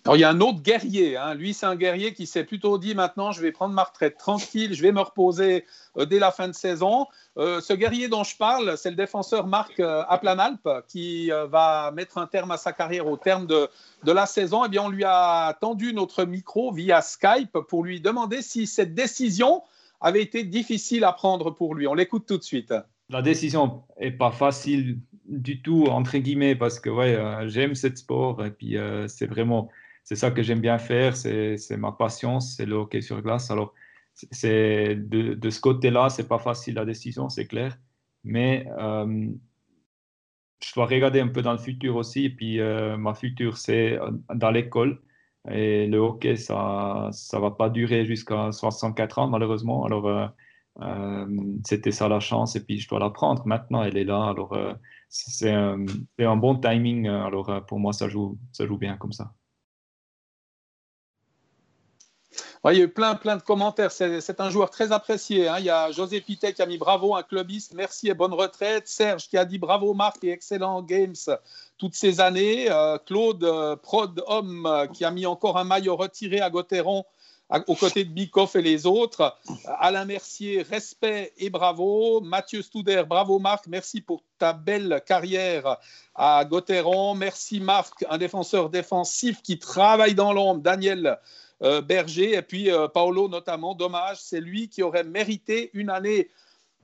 Alors, il y a un autre guerrier. Hein. Lui, c'est un guerrier qui s'est plutôt dit maintenant, je vais prendre ma retraite tranquille, je vais me reposer euh, dès la fin de saison. Euh, ce guerrier dont je parle, c'est le défenseur Marc euh, Aplanalp qui va mettre un terme à sa carrière au terme de, de la saison. Eh bien, on lui a tendu notre micro via Skype pour lui demander si cette décision avait été difficile à prendre pour lui. On l'écoute tout de suite. La décision n'est pas facile du tout, entre guillemets, parce que ouais, j'aime ce sport et puis c'est vraiment c'est ça que j'aime bien faire, c'est ma passion, c'est le hockey sur glace. Alors, c'est de, ce côté-là, c'est pas facile la décision, c'est clair, mais euh, je dois regarder un peu dans le futur aussi. Et puis, euh, ma future, c'est euh, dans l'école. Et le hockey, ça ça va pas durer jusqu'à 64 ans, malheureusement. Alors, c'était ça la chance. Et puis, je dois la prendre. Maintenant, elle est là. Alors, c'est un, un, bon timing. Alors, pour moi, ça joue, ça joue bien comme ça il a eu plein, plein de commentaires. C'est un joueur très apprécié. Hein. Il y a José Pité qui a mis bravo, un clubiste, merci et bonne retraite. Serge qui a dit bravo Marc et excellent Games toutes ces années. Euh, Claude euh, Prod Homme euh, qui a mis encore un maillot retiré à Gauthieron aux côtés de Bikoff et les autres. Alain Mercier, respect et bravo. Mathieu Studer, bravo Marc, merci pour ta belle carrière à Gauthieron. Merci Marc, un défenseur défensif qui travaille dans l'ombre. Daniel euh, Berger et puis euh, Paolo notamment. Dommage, c'est lui qui aurait mérité une année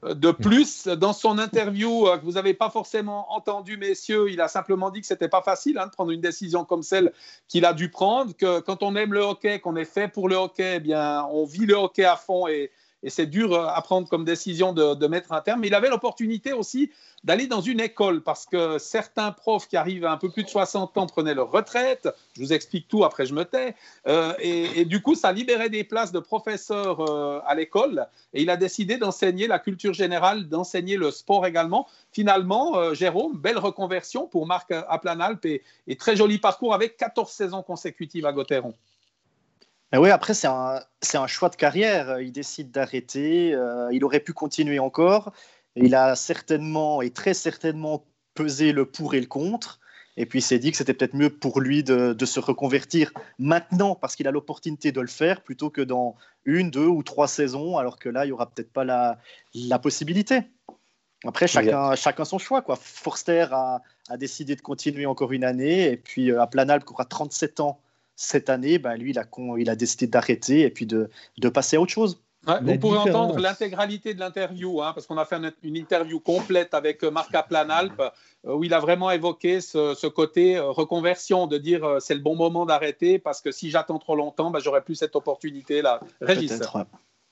euh, de plus. Dans son interview que vous n'avez pas forcément entendu, messieurs, il a simplement dit que c'était pas facile hein, de prendre une décision comme celle qu'il a dû prendre, que quand on aime le hockey, qu'on est fait pour le hockey, eh bien, on vit le hockey à fond et, et c'est dur à prendre comme décision de, mettre un terme. Mais il avait l'opportunité aussi d'aller dans une école parce que certains profs qui arrivent à un peu plus de 60 ans prenaient leur retraite. Je vous explique tout, après je me tais. Euh, et, du coup, ça libérait des places de professeurs euh, à l'école. Et il a décidé d'enseigner la culture générale, d'enseigner le sport également. Finalement, euh, Jérôme, belle reconversion pour Marc Aplanalp et, et, très joli parcours avec 14 saisons consécutives à Gauthieron. Oui, après, c'est un, un, choix de carrière. Il décide d'arrêter. il aurait pu continuer encore il a certainement et très certainement pesé le pour et le contre. Et puis il s'est dit que c'était peut-être mieux pour lui de, se reconvertir maintenant parce qu'il a l'opportunité de le faire plutôt que dans une, deux ou trois saisons, alors que là, il n'y aura peut-être pas la, possibilité. Après, chacun, chacun son choix. Quoi. Forster a, décidé de continuer encore une année, et puis à euh, Planalp, qui aura 37 ans cette année, ben, lui, il a, il a décidé d'arrêter et puis de, de passer à autre chose vous pourrez entendre l'intégralité de l'interview, hein, parce qu'on a fait une, interview complète avec euh, Marc Aplanalp, euh, où il a vraiment évoqué ce, côté euh, reconversion, de dire c'est le bon moment d'arrêter, parce que si j'attends trop longtemps, ben, j'aurai plus cette opportunité-là. Régis.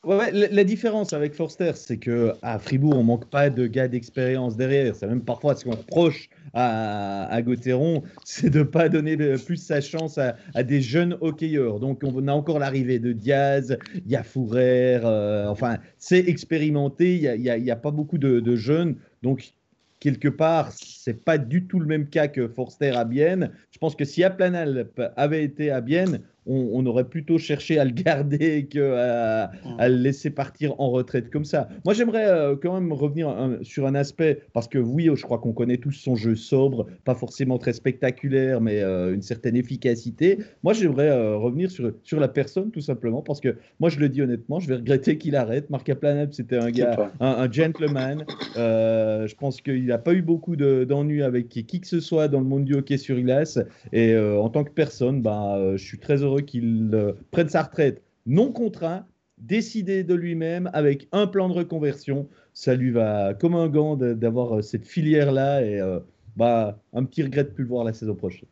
La, différence avec Forster, c'est que à Fribourg, on manque pas de gars d'expérience derrière. C'est même parfois ce qu'on reproche à, à Gauthieron, c'est de pas donner plus sa chance à, des jeunes hockeyeurs. Donc, on a encore l'arrivée de Diaz, il y a Fourer, euh, enfin, c'est expérimenté. Il n'y a, pas beaucoup de, jeunes. Donc, quelque part, c'est pas du tout le même cas que Forster à Bienne. Je pense que si Aplanalp avait été à Bienne, on, aurait plutôt cherché à le garder qu'à à le laisser partir en retraite comme ça. Moi, j'aimerais euh, quand même revenir sur un aspect, parce que oui, je crois qu'on connaît tous son jeu sobre, pas forcément très spectaculaire, mais euh, une certaine efficacité. Moi, j'aimerais euh, revenir sur, sur la personne, tout simplement, parce que moi, je le dis honnêtement, je vais regretter qu'il arrête. Marc Aplanep, c'était un gars, un, gentleman. je pense qu'il n'a pas eu beaucoup d'ennuis avec qui que ce soit dans le monde du hockey sur glace. Et en tant que personne, bah, je suis très heureux qu'il euh, prenne sa retraite non contraint, décidé de lui-même, avec un plan de reconversion. Ça lui va comme un gant d'avoir euh, cette filière-là et euh, bah, un petit regret de ne plus le voir la saison prochaine.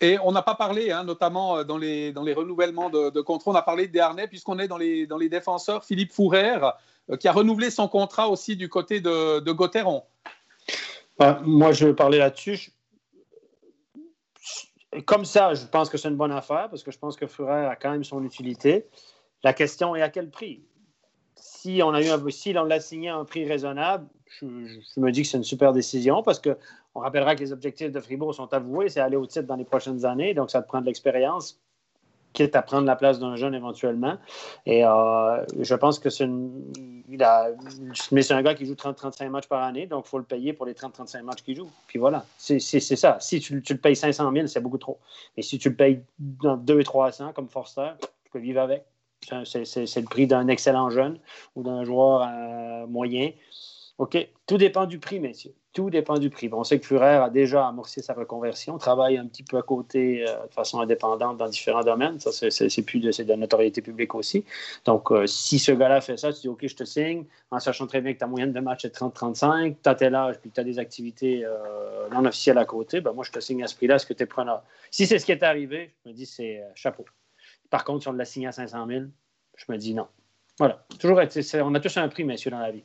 Et on n'a pas parlé, hein, notamment dans les, dans les renouvellements de, de contrat, on a parlé de Darnay, puisqu'on est dans les, dans les défenseurs. Philippe Fourer, qui a renouvelé son contrat aussi du côté de, de Gauthieron. Bah, moi, je veux parler là-dessus comme ça, je pense que c'est une bonne affaire parce que je pense que Fureur a quand même son utilité. La question est à quel prix? Si on a eu si on l'a signé à un prix raisonnable, je, me dis que c'est une super décision parce qu'on rappellera que les objectifs de Fribourg sont avoués, c'est aller au titre dans les prochaines années, donc ça te prend de l'expérience quitte à prendre la place d'un jeune éventuellement. Et euh, je pense que c'est un gars qui joue 30-35 matchs par année, donc il faut le payer pour les 30-35 matchs qu'il joue. Puis voilà, c'est ça. Si tu, le payes 500 000, c'est beaucoup trop. Mais si tu le payes dans 2 et 300 comme Forster, tu peux vivre avec. C'est le prix d'un excellent jeune ou d'un joueur euh, moyen. OK, tout dépend du prix, messieurs. Tout dépend du prix. on sait que Furer a déjà amorcé sa reconversion, travaille un petit peu à côté euh, de façon indépendante dans différents domaines. Ça, c'est plus de, de, notoriété publique aussi. Donc, euh, si ce gars-là fait ça, tu dis OK, je te signe, en sachant très bien que ta moyenne de match est 30-35, tu as tel âge, puis tu as des activités euh, non officielles à côté, ben moi, je te signe à ce prix-là. Est-ce que tu es preneur? Si c'est ce qui est arrivé, je me dis c'est chapeau. Par contre, si on l'a signé à 500 000, je me dis non. Voilà. Toujours, on a tous un prix, messieurs, dans la vie.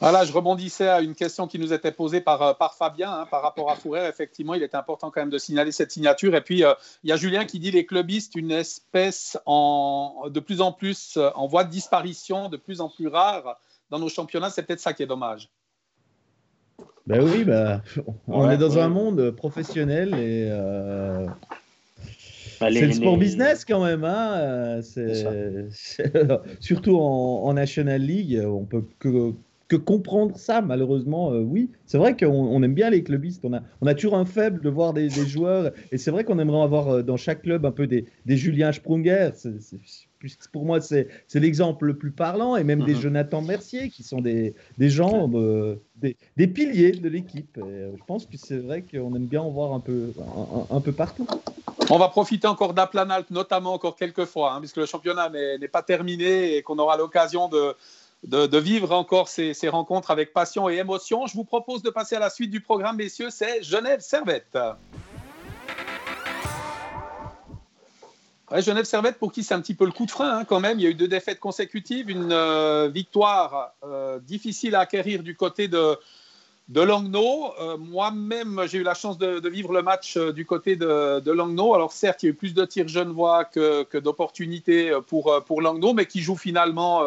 Voilà, je rebondissais à une question qui nous était posée par, euh, par Fabien hein, par rapport à Fourer. Effectivement, il est important quand même de signaler cette signature. Et puis, euh, il y a Julien qui dit les clubistes, une espèce en, de plus en plus euh, en voie de disparition, de plus en plus rare dans nos championnats. C'est peut-être ça qui est dommage. Ben oui, ben, on est dans un monde professionnel et bah, c'est le sport business quand même. Hein surtout en, en, National League, on peut que que comprendre ça, malheureusement, euh, oui. C'est vrai qu'on aime bien les clubistes. On a, on a toujours un faible de voir des, joueurs. Et c'est vrai qu'on aimerait avoir euh, dans chaque club un peu des, des Julien Sprunger. pour moi, c'est l'exemple le plus parlant. Et même des mhm. Jonathan Mercier, qui sont des, des gens, euh, des, des, piliers de l'équipe. je pense que c'est vrai qu'on aime bien en voir un peu, un, peu partout. On va profiter encore d'Aplanalp, notamment encore quelques fois, hein, puisque le championnat n'est pas terminé et qu'on aura l'occasion de de, vivre encore ces, rencontres avec passion et émotion. Je vous propose de passer à la suite du programme, messieurs, c'est Genève Servette. Genève Servette, pour qui c'est un petit peu le coup de frein hein, quand même. Il y a eu deux défaites consécutives, une euh, victoire euh, difficile à acquérir du côté de, de. Euh, moi-même, j'ai eu la chance de, vivre le match du côté de, de. Alors certes, il y a eu plus de tirs genevois que, que d'opportunités pour, pour mais qui joue finalement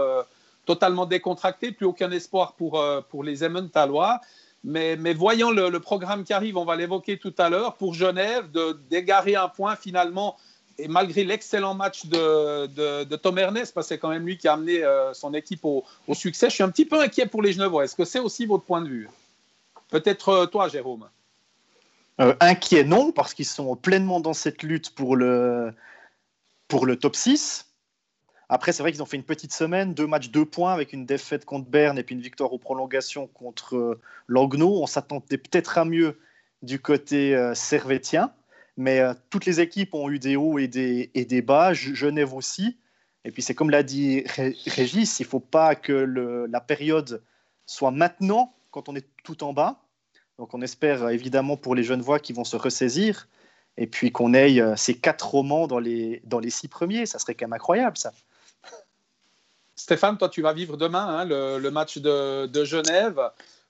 totalement décontracté, plus aucun espoir pour, euh, pour les Emmentalois. Mais, mais voyant le, programme qui arrive, on va l'évoquer tout à l'heure, pour Genève, de d'égarer un point finalement, et malgré l'excellent match de, de, Tom Ernest, parce que c'est quand même lui qui a amené euh, son équipe au, au, succès, je suis un petit peu inquiet pour les Genevois. Est-ce que c'est aussi votre point de vue? Peut-être euh, toi, Jérôme Inquiet, non, parce qu'ils sont pleinement dans cette lutte pour le, pour le top 6. Après, c'est vrai qu'ils ont fait une petite semaine, deux matchs, deux points, avec une défaite contre Berne et puis une victoire aux prolongations contre euh, Langnau. On s'attendait peut-être à mieux du côté euh, servétien, mais euh, toutes les équipes ont eu des hauts et des, et des bas, Genève aussi. Et puis c'est comme l'a dit Régis, il ne faut pas que la période soit maintenant, quand on est tout en bas. Donc on espère évidemment pour les jeunes voix qui vont se ressaisir, et puis qu'on ait ces quatre romans dans les, dans les six premiers. Ça serait quand même incroyable, ça. Stéphane, toi, tu vas vivre demain hein, le, match de, Genève.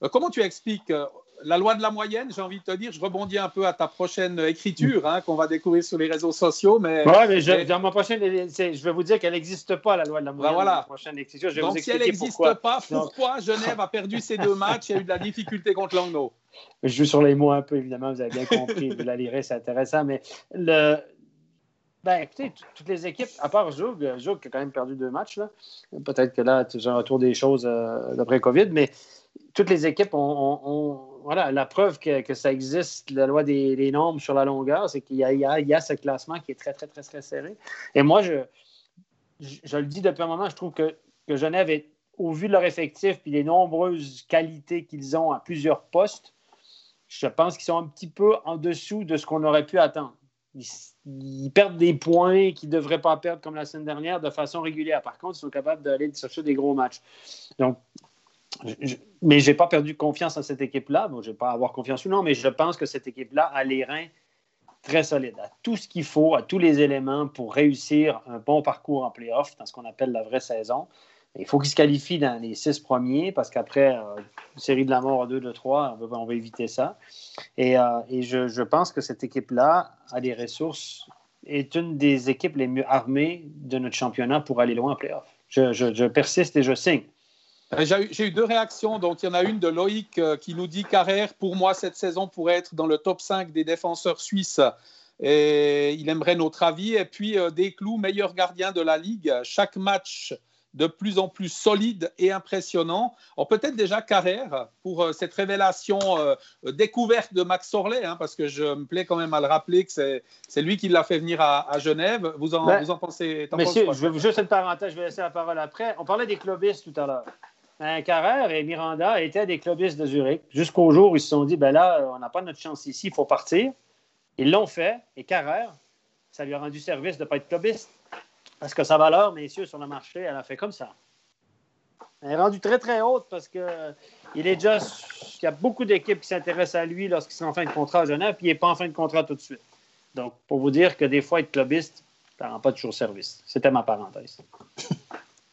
Euh, comment tu expliques euh, la loi de la moyenne, j'ai envie de te dire, je rebondis un peu à ta prochaine écriture hein, qu'on va découvrir sur les réseaux sociaux. Mais, mais, dans ma prochaine, je vais vous dire qu'elle n'existe pas, la loi de la moyenne. Ben voilà. prochaine écriture. Je vais Donc, vous si elle n'existe pas, pourquoi Genève a perdu ces deux matchs? Et a eu de la difficulté contre Langnau Je joue sur les mots un peu, évidemment, vous avez bien compris. vous la lirez, c'est intéressant. Mais le, ben, écoutez, toutes les équipes, à part Zoug, Zoug qui a quand même perdu deux matchs, peut-être que là, tu un retour des choses euh, d'après Covid, mais toutes les équipes ont, voilà, la preuve que, ça existe, la loi des, nombres sur la longueur, c'est qu'il y, y, a ce classement qui est très, très, très, très serré. Et moi, je, je, le dis depuis un moment, je trouve que, que Genève est, au vu de leur effectif et des nombreuses qualités qu'ils ont à plusieurs postes, je pense qu'ils sont un petit peu en dessous de ce qu'on aurait pu attendre ils, perdent des points qu'ils ne devraient pas perdre comme la semaine dernière de façon régulière. Par contre, ils sont capables d'aller chercher des gros matchs. Donc, mais je n'ai pas perdu confiance en cette équipe-là. Bon, je ne vais pas avoir confiance ou non, mais je pense que cette équipe-là a les reins très solides, a tout ce qu'il faut, a tous les éléments pour réussir un bon parcours en playoff dans ce qu'on appelle la vraie saison. Il faut qu'ils se qualifient dans les six premiers parce qu'après, euh, série de la mort à 2 de 3, on va, éviter ça. Et, euh, je, pense que cette équipe-là a des ressources, est une des équipes les mieux armées de notre championnat pour aller loin en playoff. Je, persiste et je signe. Euh, j'ai eu deux réactions. Donc, il y en a une de Loïc qui nous dit Carrère, pour moi, cette saison pourrait être dans le top 5 des défenseurs suisses. Et il aimerait notre avis. Et puis, euh, meilleur gardien de la Ligue. Chaque match de plus en plus solide et impressionnant. peut-être déjà Carrère pour euh, cette révélation euh, découverte de Max Sorlet, hein, parce que je me plais quand même à le rappeler que c'est lui qui l'a fait venir à, à Genève. Vous en, Ben, vous en pensez en Monsieur, pensez je veux juste une parenthèse, je vais laisser la parole après. On parlait des clubistes tout à l'heure. Ben, Carrère et Miranda étaient des clubistes de Zurich jusqu'au jour où ils se sont dit ben là, on n'a pas notre chance ici, il faut partir. Ils l'ont fait et Carrère, ça lui a rendu service de ne pas être clubiste. Parce que sa valeur, messieurs, sur le marché, elle a fait comme ça. Elle est rendue très, très haute parce que il est déjà. Il y a beaucoup d'équipes qui s'intéressent à lui lorsqu'il sera en fin de contrat à Genève, puis il n'est pas en fin de contrat tout de suite. Donc, pour vous dire que des fois, être clubiste, ça ne rend pas toujours service. C'était ma parenthèse.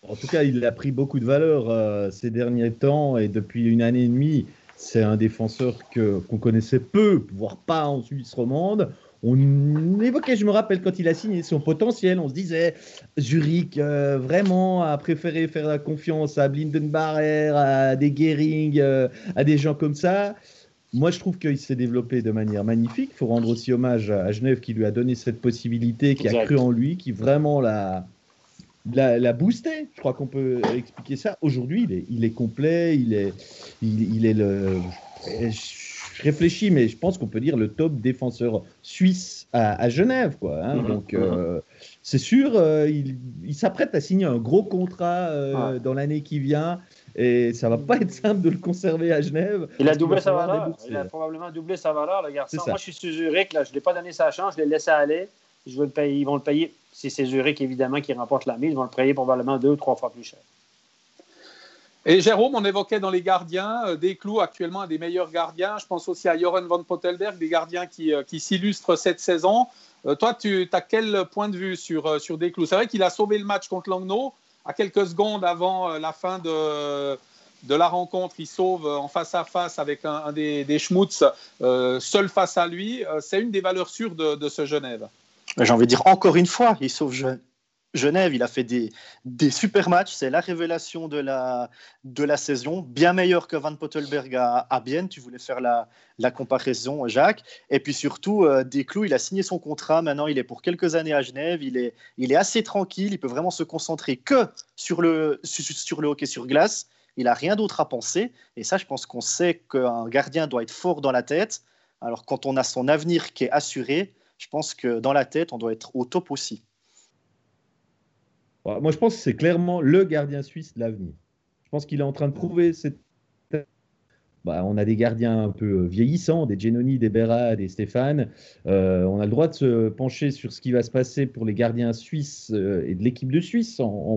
En tout cas, il a pris beaucoup de valeur euh, ces derniers temps et depuis une année et demie, c'est un défenseur qu'on connaissait peu, voire pas en Suisse romande. On évoquait, je me rappelle, quand il a signé son potentiel, on se disait Zurich euh, vraiment a préféré faire la confiance à Blindenbarrer, à des Gehring, euh, à des gens comme ça. Moi, je trouve qu'il s'est développé de manière magnifique. Il faut rendre aussi hommage à Genève qui lui a donné cette possibilité, qui Exact. a cru en lui, qui vraiment l'a, l'a, l'a boosté. Je crois qu'on peut expliquer ça. Aujourd'hui, il est, il est complet, il est, il, il est le. Je réfléchis, mais je pense qu'on peut dire le top défenseur suisse à, à Genève, quoi. hein. Mhm, Donc, euh, c'est sûr, euh, il, il s'apprête à signer un gros contrat euh, dans l'année qui vient, et ça va pas être simple de le conserver à Genève. Il a doublé va sa falloir valeur. débourser. Il a probablement doublé sa valeur, le garçon. Moi, je suis sur Zurich. Là. Je ne l'ai pas donné sa chance. Je l'ai laissé aller. Je veux le payer. Ils vont le payer. Si c'est Zurich, évidemment, qui remporte la mise, ils vont le payer probablement deux ou trois fois plus cher. Et Jérôme, on évoquait dans les gardiens, euh, des clous actuellement un des meilleurs gardiens. Je pense aussi à Joran van Pottelberg, des gardiens qui, euh, qui s'illustrent cette saison. Euh, toi, tu as quel point de vue sur, sur des clous? C'est vrai qu'il a sauvé le match contre Langnau à quelques secondes avant la fin de, de la rencontre. Il sauve en face à face avec un, des, des Schmutz, seul face à lui. C'est une des valeurs sûres de, de ce Genève. J'ai envie de dire encore une fois, il sauve Genève, il a fait des, des super matchs, c'est la révélation de la, de la saison, bien meilleur que Van Pottelberg à, à Bienne, tu voulais faire la, la comparaison Jacques, et puis surtout euh, Desclous, il a signé son contrat, maintenant il est pour quelques années à Genève, il est, il est assez tranquille, il peut vraiment se concentrer que sur le, sur, sur le hockey sur glace, il n'a rien d'autre à penser, et ça je pense qu'on sait qu'un gardien doit être fort dans la tête, alors quand on a son avenir qui est assuré, je pense que dans la tête, on doit être au top aussi. Moi, je pense que c'est clairement le gardien suisse de l'avenir. Je pense qu'il est en train de prouver cette. Bah, on a des gardiens un peu vieillissants, des Genoni, des Berra, des Stéphane. Euh, on a le droit de se pencher sur ce qui va se passer pour les gardiens suisses euh, et de l'équipe de Suisse en,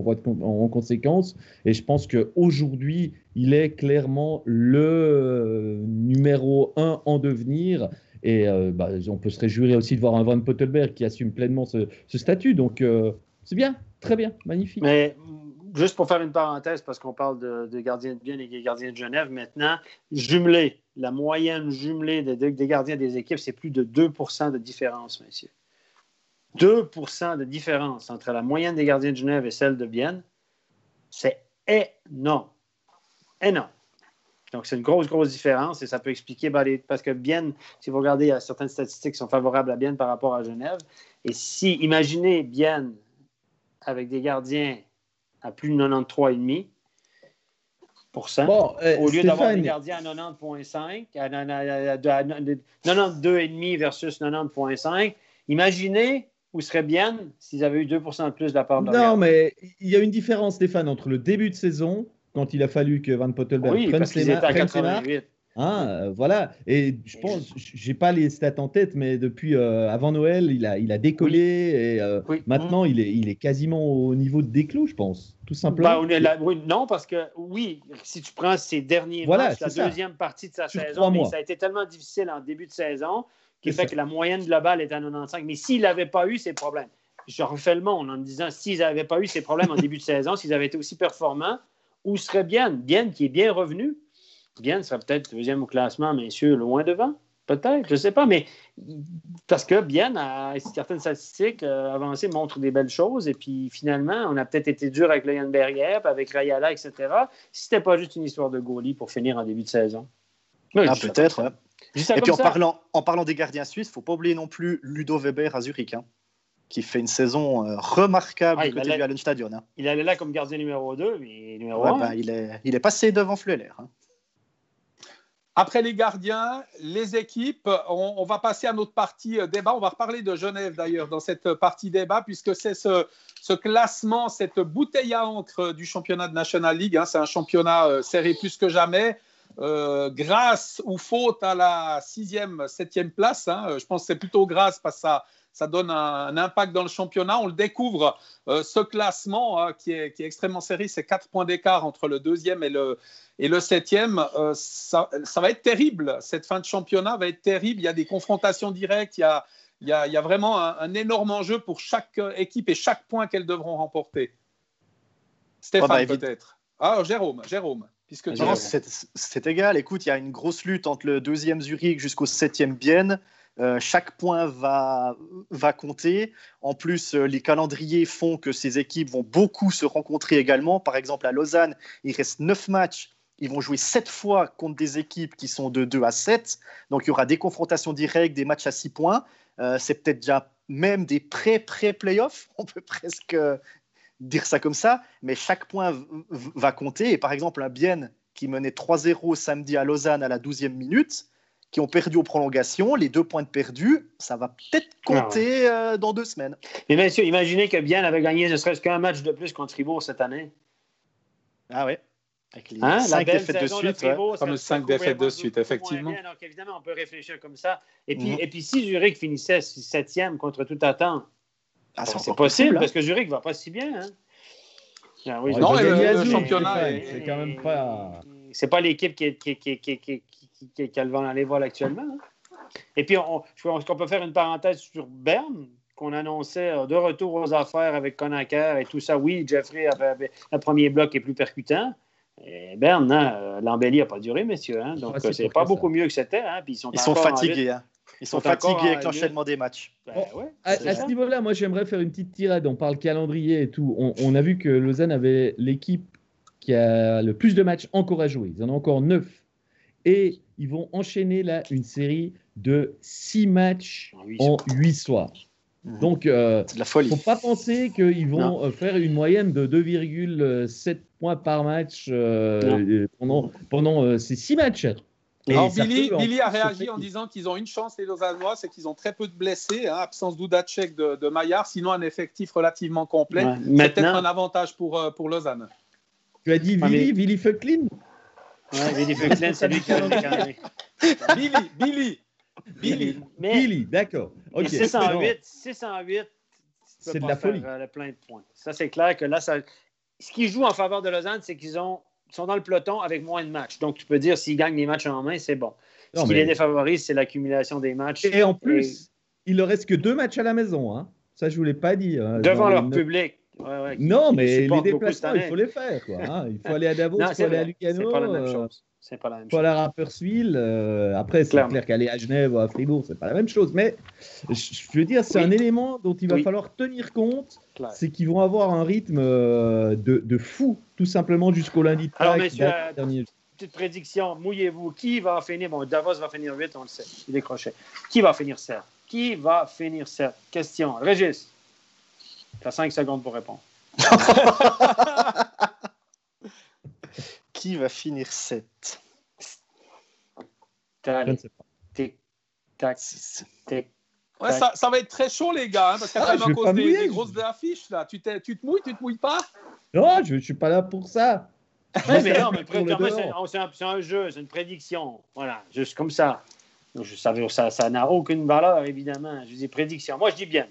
conséquence. Et je pense qu'aujourd'hui, il est clairement le euh, numéro un en devenir. Et euh, bah, on peut se réjouir aussi de voir un Van Pottelberg qui assume pleinement ce, ce statut. Donc, euh, c'est bien, très bien, magnifique. Mais juste pour faire une parenthèse, parce qu'on parle de, gardiens de Bienne et gardiens de Genève maintenant, jumelé, la moyenne jumelée des, gardiens des équipes, c'est plus de 2% de différence, messieurs. 2% de différence entre la moyenne des gardiens de Genève et celle de Bienne, c'est énorme. Énorme. Donc, c'est une grosse, grosse différence et ça peut expliquer, ben, parce que Bienne, si vous regardez, il y a certaines statistiques qui sont favorables à Bienne par rapport à Genève. Et si, imaginez Bienne avec des gardiens à plus de 93,5 Bon, euh, au lieu d'avoir des gardiens à 90,5, à, à- à- à- à- à- 92,5 versus 90,5, imaginez où serait bien s'ils avaient eu 2% de plus de la part de Non, mais il y a une différence, Stéphane, entre le début de saison, quand il a fallu que Van Pottelberg Oui, prenne ses qu'ils ma- étaient à prenne ses marques. 88. Hein, euh, voilà. Et je pense, j'ai pas les stats en tête, mais depuis euh, avant Noël, il a, il a décollé et euh, Oui. maintenant il est, il est quasiment au niveau de Desclous, je pense, tout simplement. là- oui, non, parce que oui, si tu prends ses derniers Voilà, matchs, la ça. deuxième partie de sa Sur saison, mais ça a été tellement difficile en début de saison qui fait ça. que la moyenne globale est à 95. Mais s'il n'avait pas eu ces problèmes, je refais le monde en me disant s'ils n'avaient pas eu ces problèmes en début de saison, s'ils avaient été aussi performants, où serait bien Bien qui est bien revenu. Bien sera peut-être deuxième au classement, messieurs, loin devant. Peut-être, je ne sais pas, mais parce que bien, à certaines statistiques euh, avancées montrent des belles choses, et puis finalement, on a peut-être été dur avec Leon Berger, avec Rayala, etc. Si c'était pas juste une histoire de goalie pour finir en début de saison. ah, peut-être. Et puis en parlant, en parlant des gardiens suisses, il ne faut pas oublier non plus Ludo Weber à Zurich, hein, qui fait une saison euh, remarquable ah, côté du Hallenstadion. Hein. Il allait là comme gardien numéro 2, mais numéro 1. Bah, il, est, il est passé devant Flueller. Hein. Après les gardiens, les équipes, on, va passer à notre partie euh, débat. On va reparler de Genève d'ailleurs dans cette partie débat, puisque c'est ce, classement, cette bouteille à encre du championnat de National League. Hein. c'est un championnat euh, serré plus que jamais. Euh, grâce ou faute à la sixième, septième place, hein. je pense que c'est plutôt grâce parce que ça, ça donne un, impact dans le championnat. On le découvre, euh, ce classement hein, qui, est, extrêmement serré, c'est quatre points d'écart entre le deuxième et le, et le septième. Euh, ça, va être terrible, cette fin de championnat va être terrible. Il y a des confrontations directes, il y a, il y a, vraiment un, énorme enjeu pour chaque équipe et chaque point qu'elles devront remporter. Stéphane, bah, peut-être. Ah, Jérôme, Jérôme. Puisque c'est égal. Écoute, il y a une grosse lutte entre le deuxième Zurich jusqu'au septième Bienne. Euh, chaque point va, compter. En plus, euh, les calendriers font que ces équipes vont beaucoup se rencontrer également. Par exemple, à Lausanne, il reste 9 matchs. Ils vont jouer 7 fois contre des équipes qui sont de 2 à 7. Donc, il y aura des confrontations directes, des matchs à 6 points. Euh, c'est peut-être déjà même des pré-pré-playoffs. On peut presque dire ça comme ça. Mais chaque point va compter. Et par exemple, un Bienne qui menait 3-0 samedi à Lausanne à la 12e minute, qui ont perdu aux prolongations. Les deux points de perdus, ça va peut-être compter euh, dans deux semaines. Mais messieurs, imaginez que Bien avait gagné ne serait-ce qu'un match de plus contre Fribourg cette année. Ah ouais. Avec les hein? cinq défaites de suite. Comme cinq défaites de suite, effectivement. donc évidemment, on peut réfléchir comme ça. Et puis, mhm. et puis si Zurich finissait septième contre tout attente, ah, c'est possible, hein. parce que Zurich ne va pas si bien. Hein? Ah oui, non, le, championnat, c'est quand même pas. C'est pas l'équipe qui, qui, qui, qui, qui, a le vent dans les voiles actuellement. Hein. Et puis, on, pense qu'on peut faire une parenthèse sur Berne, qu'on annonçait euh, de retour aux affaires avec Conacher et tout ça. Oui, Jeffrey avait, le premier bloc est plus percutant. Et Berne, hein, euh, l'embellie n'a pas duré, messieurs. Hein, donc, c'est pas beaucoup mieux que c'était. Hein, ils sont, ils sont fatigués. Hein. Ils sont, fatigués avec l'enchaînement des matchs. Ben à, ce niveau-là, moi, j'aimerais faire une petite tirade. On parle calendrier et tout. On, on a vu que Lausanne avait l'équipe qui a le plus de matchs encore à jouer. Ils en ont encore neuf. Et ils vont enchaîner là une série de six matchs en huit soirs. Mhm. Donc, euh, il ne faut pas penser qu'ils vont euh, faire une moyenne de 2,7 points par match euh, pendant, pendant ces six matchs. Alors, Billy, a réagi en disant qu'ils ont une chance, les Lausannois, c'est qu'ils ont très peu de blessés, hein, absence d'Oudacek de, de Maillard, sinon un effectif relativement complet. c'est peut-être un avantage pour, pour Lausanne. Tu as dit Billy, Billy Fucklin Ouais, Billy Fuchsland, c'est lui qui a Billy, Billy, Billy. Billy, d'accord. Okay. 608, 608, c'est de la folie. Faire, plein de points. Ça, c'est clair que là, ça... ce qui joue en faveur de Lausanne, c'est qu'ils ont... sont dans le peloton avec moins de matchs. Donc, tu peux dire s'ils gagnent les matchs en main, c'est bon. ce qui les défavorise, c'est l'accumulation des matchs. Et en plus, il ne reste que deux matchs à la maison. Hein. Ça, je ne vous l'ai pas dit. Hein, Devant leur public non, mais les déplacements, il faut les faire. Quoi, hein. Il faut aller à Davos, il faut aller à Lugano. C'est pas la même euh, chose. C'est pas la même il faut aller à Rapperswil. Euh, après, c'est clair qu'aller à Genève ou à Fribourg, c'est pas la même chose. Mais je veux dire, c'est un élément dont il va falloir tenir compte. C'est qu'ils vont avoir un rythme euh, de, de, fou, tout simplement jusqu'au lundi de Alors, messieurs, petite prédiction, mouillez-vous. Qui va finir Bon, Davos va finir 8, on le sait. Il décrochait. Qui va finir 7 Qui va finir 7 Question. Régis tu as 5 secondes pour répondre. Qui va finir 7 Je ne sais pas. Tic, tac, tic. Ouais, ça, ça, va être très chaud, les gars, hein, parce qu'à ah, cause des, des, grosses affiches, là, tu, tu te mouilles, tu te mouilles pas? Non, je ne suis pas là pour ça. Ouais, mais non, mais c'est un, un, jeu, c'est une prédiction. Voilà, juste comme ça. Je savais, ça n'a aucune valeur, évidemment. Je dis prédiction. Moi, je dis bien.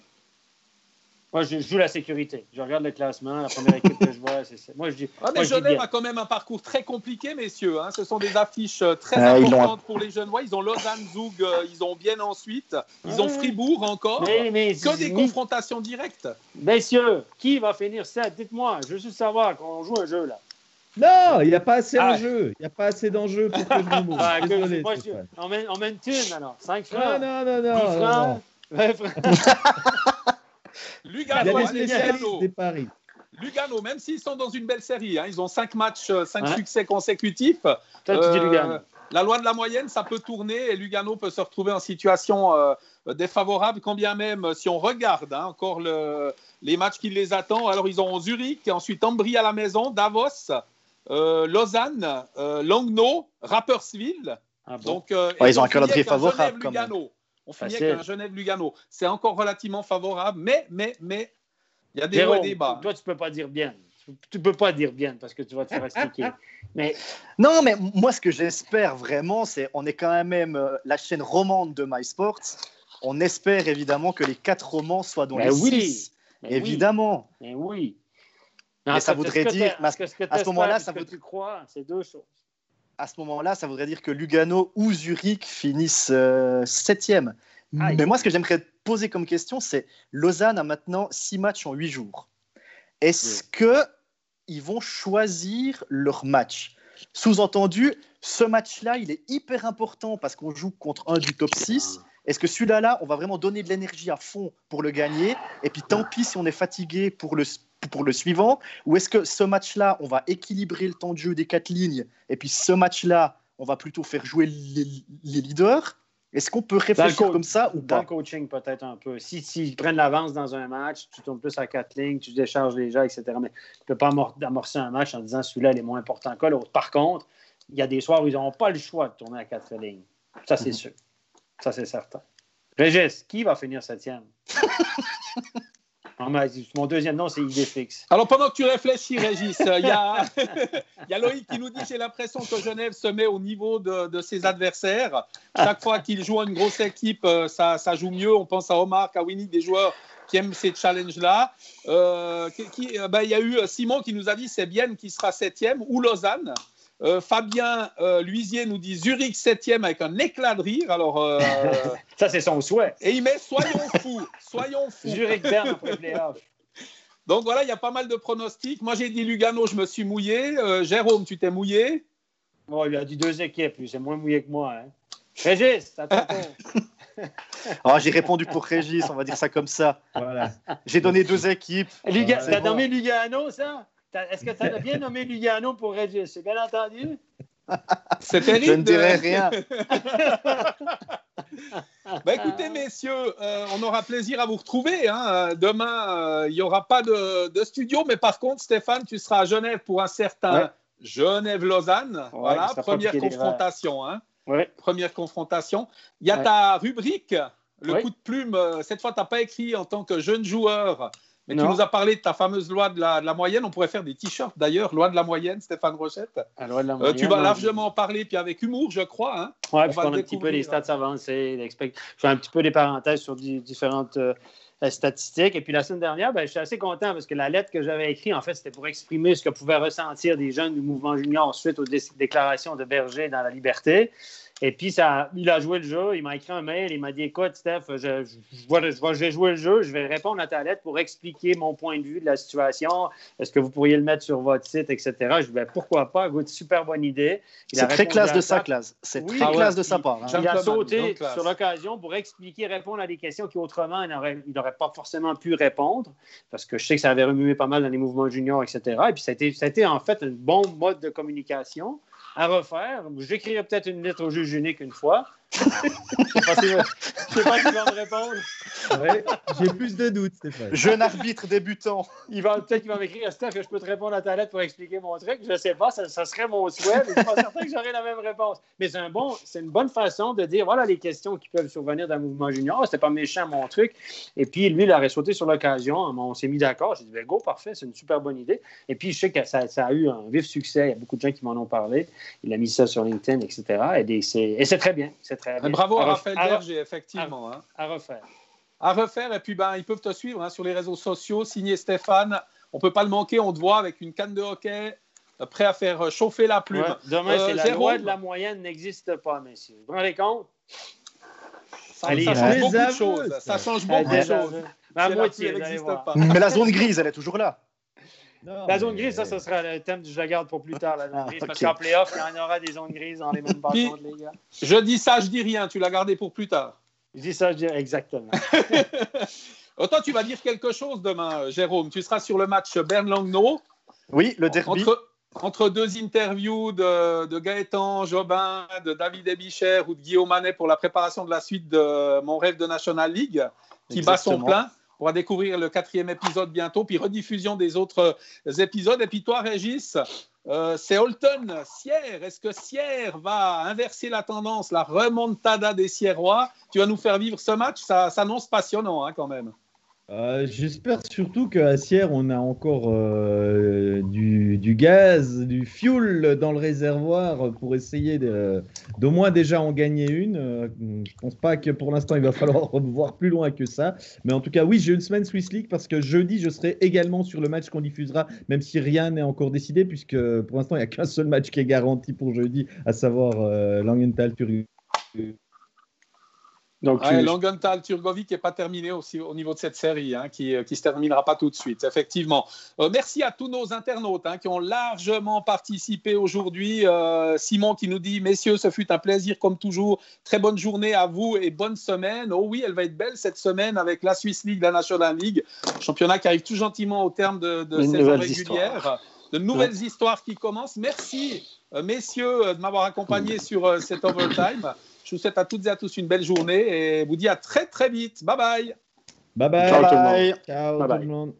Moi, je joue la sécurité. Je regarde le classement, la première équipe que je vois, c'est ça. Moi, je dis. mais Genève a quand même un parcours très compliqué, messieurs. Hein. Ce sont des affiches euh, très ah, importantes pour les Genevois. Ils ont Lausanne, Zug, euh, ils ont Bienne ensuite. Ils ont Fribourg encore. Mais, que des confrontations directes. Messieurs, qui va finir ça Dites-moi. Je veux juste savoir qu'on joue un jeu là. Non, il n'y a pas assez Ah. en jeu. Il n'y a pas assez d'enjeux pour que je me mouille. Ah, Désolé, moi, je- on, met, on une thune alors. 5 Non, francs. non, non, 10 non. non, francs. non. 20 francs. Il y Lugano, a des allez, spécialistes Lugano. des paris. Lugano, même s'ils sont dans une belle série, hein, ils ont 5 matchs, 5 Ouais. succès consécutifs. Toi, tu dis Euh, Lugano. La loi de la moyenne, ça peut tourner et Lugano peut se retrouver en situation euh, défavorable, quand bien même, euh, si on regarde hein, encore le- les matchs qui les attendent. Alors, ils ont Zurich, ensuite Ambry à la maison, Davos, euh, Lausanne, euh, Langnau, Rapperswil. Ah bon? Donc, euh, Ouais, ils ont on un calendrier favorable. On finit Facile. avec un Genève-Lugano. C'est encore relativement favorable, mais, mais, mais, il y a des hauts et des bas. toi, tu peux pas dire bien. Tu- peux pas dire bien parce que tu vas te faire expliquer. Mais Non, mais moi, ce que j'espère vraiment, c'est on est quand même euh, la chaîne romande de MySports. On espère évidemment que les quatre romans soient dans Ben les oui. six. mais oui, Évidemment. mais oui. Mais En ça voudrait dire- mais que- à ce moment-là, ça que voudrait- tu crois, c'est deux choses. À ce moment-là, ça voudrait dire que Lugano ou Zurich finissent euh, septième. Aïe. Mais moi, ce que j'aimerais poser comme question, c'est Lausanne a maintenant six matchs en huit jours. Est-ce que ils vont choisir leur match? Sous-entendu, ce match-là, il est hyper important parce qu'on joue contre un du top 6. Est-ce que celui-là, là, on va vraiment donner de l'énergie à fond pour le gagner? Et puis tant pis si on est fatigué pour le, pour le suivant Ou est-ce que ce match-là, on va équilibrer le temps de jeu des quatre lignes Et puis ce match-là, on va plutôt faire jouer les, les leaders? Est-ce qu'on peut réfléchir co- comme ça ou Dans le pas? coaching, peut-être un peu. Si s'ils prennent l'avance dans un match, tu tournes plus à quatre lignes, tu décharges les gens, etc. Mais tu ne peux pas amor- amorcer un match en disant celui-là il est moins important que l'autre. Par contre, il y a des soirs où ils n'auront pas le choix de tourner à quatre lignes. Ça, c'est Mhm. sûr. Ça, c'est certain. Régis, qui va finir septième? Mais mon deuxième nom, c'est Idéfix. Alors, pendant que tu réfléchis, Régis, euh, il y, a, y a Loïc qui nous dit J'ai l'impression que Genève se met au niveau de, de ses adversaires. Chaque fois qu'il joue à une grosse équipe, euh, ça, ça joue mieux. On pense à Omar, à Winnie, des joueurs qui aiment ces challenges-là. Euh, euh, ben, il y a eu Simon qui nous a dit C'est Bienne qui sera septième ou Lausanne. Euh, Fabien euh, Luisier nous dit Zurich septième avec un éclat de rire. Alors, euh, Ça, c'est son souhait. et il met Soyons fous, soyons fous. Zurich Berne après playoff. Donc voilà, il y a pas mal de pronostics. Moi, j'ai dit Lugano, je me suis mouillé. Euh, Jérôme, tu t'es mouillé? Bon, il a dit deux équipes, lui. C'est moins mouillé que moi. Hein. Régis, tour. Ah, J'ai répondu pour Régis, on va dire ça comme ça. Voilà. J'ai donné deux équipes. Luga- T'as bon. nommé Lugano, ça? Est-ce que tu as bien nommé Lugano pour Régis? C'est bien entendu? C'est terrible. Je ne dirai de- rien. Bah, écoutez, messieurs, euh, on aura plaisir à vous retrouver. hein. Euh, Demain, euh, il n'y aura pas de, de studio, mais par contre, Stéphane, tu seras à Genève pour un certain Ouais. Genève-Lausanne. voilà, première confrontation. hein. Première confrontation. Il y a Ouais. ta rubrique, le coup de plume. Cette fois, tu n'as pas écrit en tant que jeune joueur, mais tu Non. nous as parlé de ta fameuse loi de la, de la moyenne. On pourrait faire des t-shirts d'ailleurs, loi de la moyenne, Stéphane Rochette. La Euh, tu vas largement en parler, puis avec humour, je crois. hein. Ouais, On parle le un petit peu découvrir. stats avancées, je fais un petit peu des parenthèses sur di- différentes euh, euh, statistiques. Et puis la semaine dernière, ben, je suis assez content parce que la lettre que j'avais écrite, en fait, c'était pour exprimer ce que pouvaient ressentir des jeunes du mouvement junior suite aux dé- déclarations de Berger dans la liberté. Et puis, ça, il a joué le jeu, il m'a écrit un mail, il m'a dit Écoute, Steph, je, je, je vais, je jouer le jeu, je vais répondre à ta lettre pour expliquer mon point de vue de la situation. Est-ce que vous pourriez le mettre sur votre site, etc. Je dis ben, Pourquoi pas? Écoute, super bonne idée. Il a C'est très classe de ça. sa classe. C'est Oui. très Ah ouais. classe de sa part. hein. Il a sauté sur l'occasion pour expliquer, répondre à des questions qu'autrement, il n'aurait il n'aurait pas forcément pu répondre, parce que je sais que ça avait remué pas mal dans les mouvements juniors, etc. Et puis, ça a été, ça a été en fait un bon mode de communication à refaire. J'écrirai peut-être une lettre au juge unique une fois. Je ne sais pas s'il va, me répondre. Ouais, J'ai plus de doutes, Stéphane. Jeune arbitre débutant. Il va peut-être qu'il va m'écrire Steph, que je peux te répondre à ta lettre pour expliquer mon truc. Je ne sais pas, ça, ça serait mon souhait, mais je ne suis pas certain que j'aurai la même réponse. Mais c'est un bon, c'est une bonne façon de dire voilà les questions qui peuvent survenir d'un mouvement junior. C'était pas méchant mon truc. Et puis lui, il aurait sauté sur l'occasion. On s'est mis d'accord. J'ai dit ben, go, parfait, c'est une super bonne idée. Et puis je sais que ça, ça a eu un vif succès. Il y a beaucoup de gens qui m'en ont parlé. Il a mis ça sur LinkedIn, etc. Et, c'est, et c'est très bien. C'est très bien. Bravo à Raphaël à, Berger, effectivement. hein. à refaire. À refaire, et puis ben, ils peuvent te suivre hein, sur les réseaux sociaux, signé Stéphane. On ne peut pas le manquer, on te voit avec une canne de hockey, euh, prêt à faire euh, chauffer la plume. Ouais, demain, Euh, c'est la loi de la moyenne n'existe pas, messieurs. Vous vous rendez compte? Ça, Allez, ça change beaucoup de choses. ça. Change beaucoup de choses. La moitié, n'existe pas. Mais la zone grise, elle est toujours là. La zone grise, ça, ce sera le thème du je la garde pour plus tard. La zone grise, Parce qu'en playoff, il y en aura des zones grises dans les mêmes par les gars. Je dis ça, je dis rien. Tu l'as gardé pour plus tard. Je dis ça, je dis exactement. Autant tu vas dire quelque chose demain, Jérôme. Tu seras sur le match Berne-Langno. Oui, le derby. Entre, deux interviews de, de, Gaëtan Jobin, de David Ebicher ou de Guillaume Manet pour la préparation de la suite de Mon rêve de National League, qui bat son plein. On va découvrir le quatrième épisode bientôt, puis rediffusion des autres épisodes. Et puis toi, Régis, euh, c'est Holton, Sierre. Est-ce que Sierre va inverser la tendance, la remontada des Sierrois? Tu vas nous faire vivre ce match? Ça s'annonce passionnant hein, quand même. Euh, j'espère surtout qu'à Sierre, on a encore euh, du, gaz, du fuel dans le réservoir pour essayer d'au moins déjà en gagner une. Euh, je pense pas que pour l'instant, il va falloir voir plus loin que ça. Mais en tout cas, oui, j'ai une semaine Swiss League parce que jeudi, je serai également sur le match qu'on diffusera, même si rien n'est encore décidé, puisque pour l'instant, il n'y a qu'un seul match qui est garanti pour jeudi, à savoir Langenthal-Turin. Donc, Langenthal Turgovic n'est pas terminé aussi au niveau de cette série, hein, qui ne se terminera pas tout de suite, effectivement. Euh, merci à tous nos internautes hein, qui ont largement participé aujourd'hui. Euh, Simon qui nous dit Messieurs, ce fut un plaisir comme toujours. Très bonne journée à vous et bonne semaine. Oh oui, elle va être belle cette semaine avec la Swiss League, la National League, championnat qui arrive tout gentiment au terme de, de saison régulière. De nouvelles histoires qui commencent. Merci, euh, messieurs, de m'avoir accompagné sur cet overtime. Je vous souhaite à toutes et à tous une belle journée et vous dis à très très vite. Bye bye. Bye bye. Ciao tout le monde. Ciao tout le monde.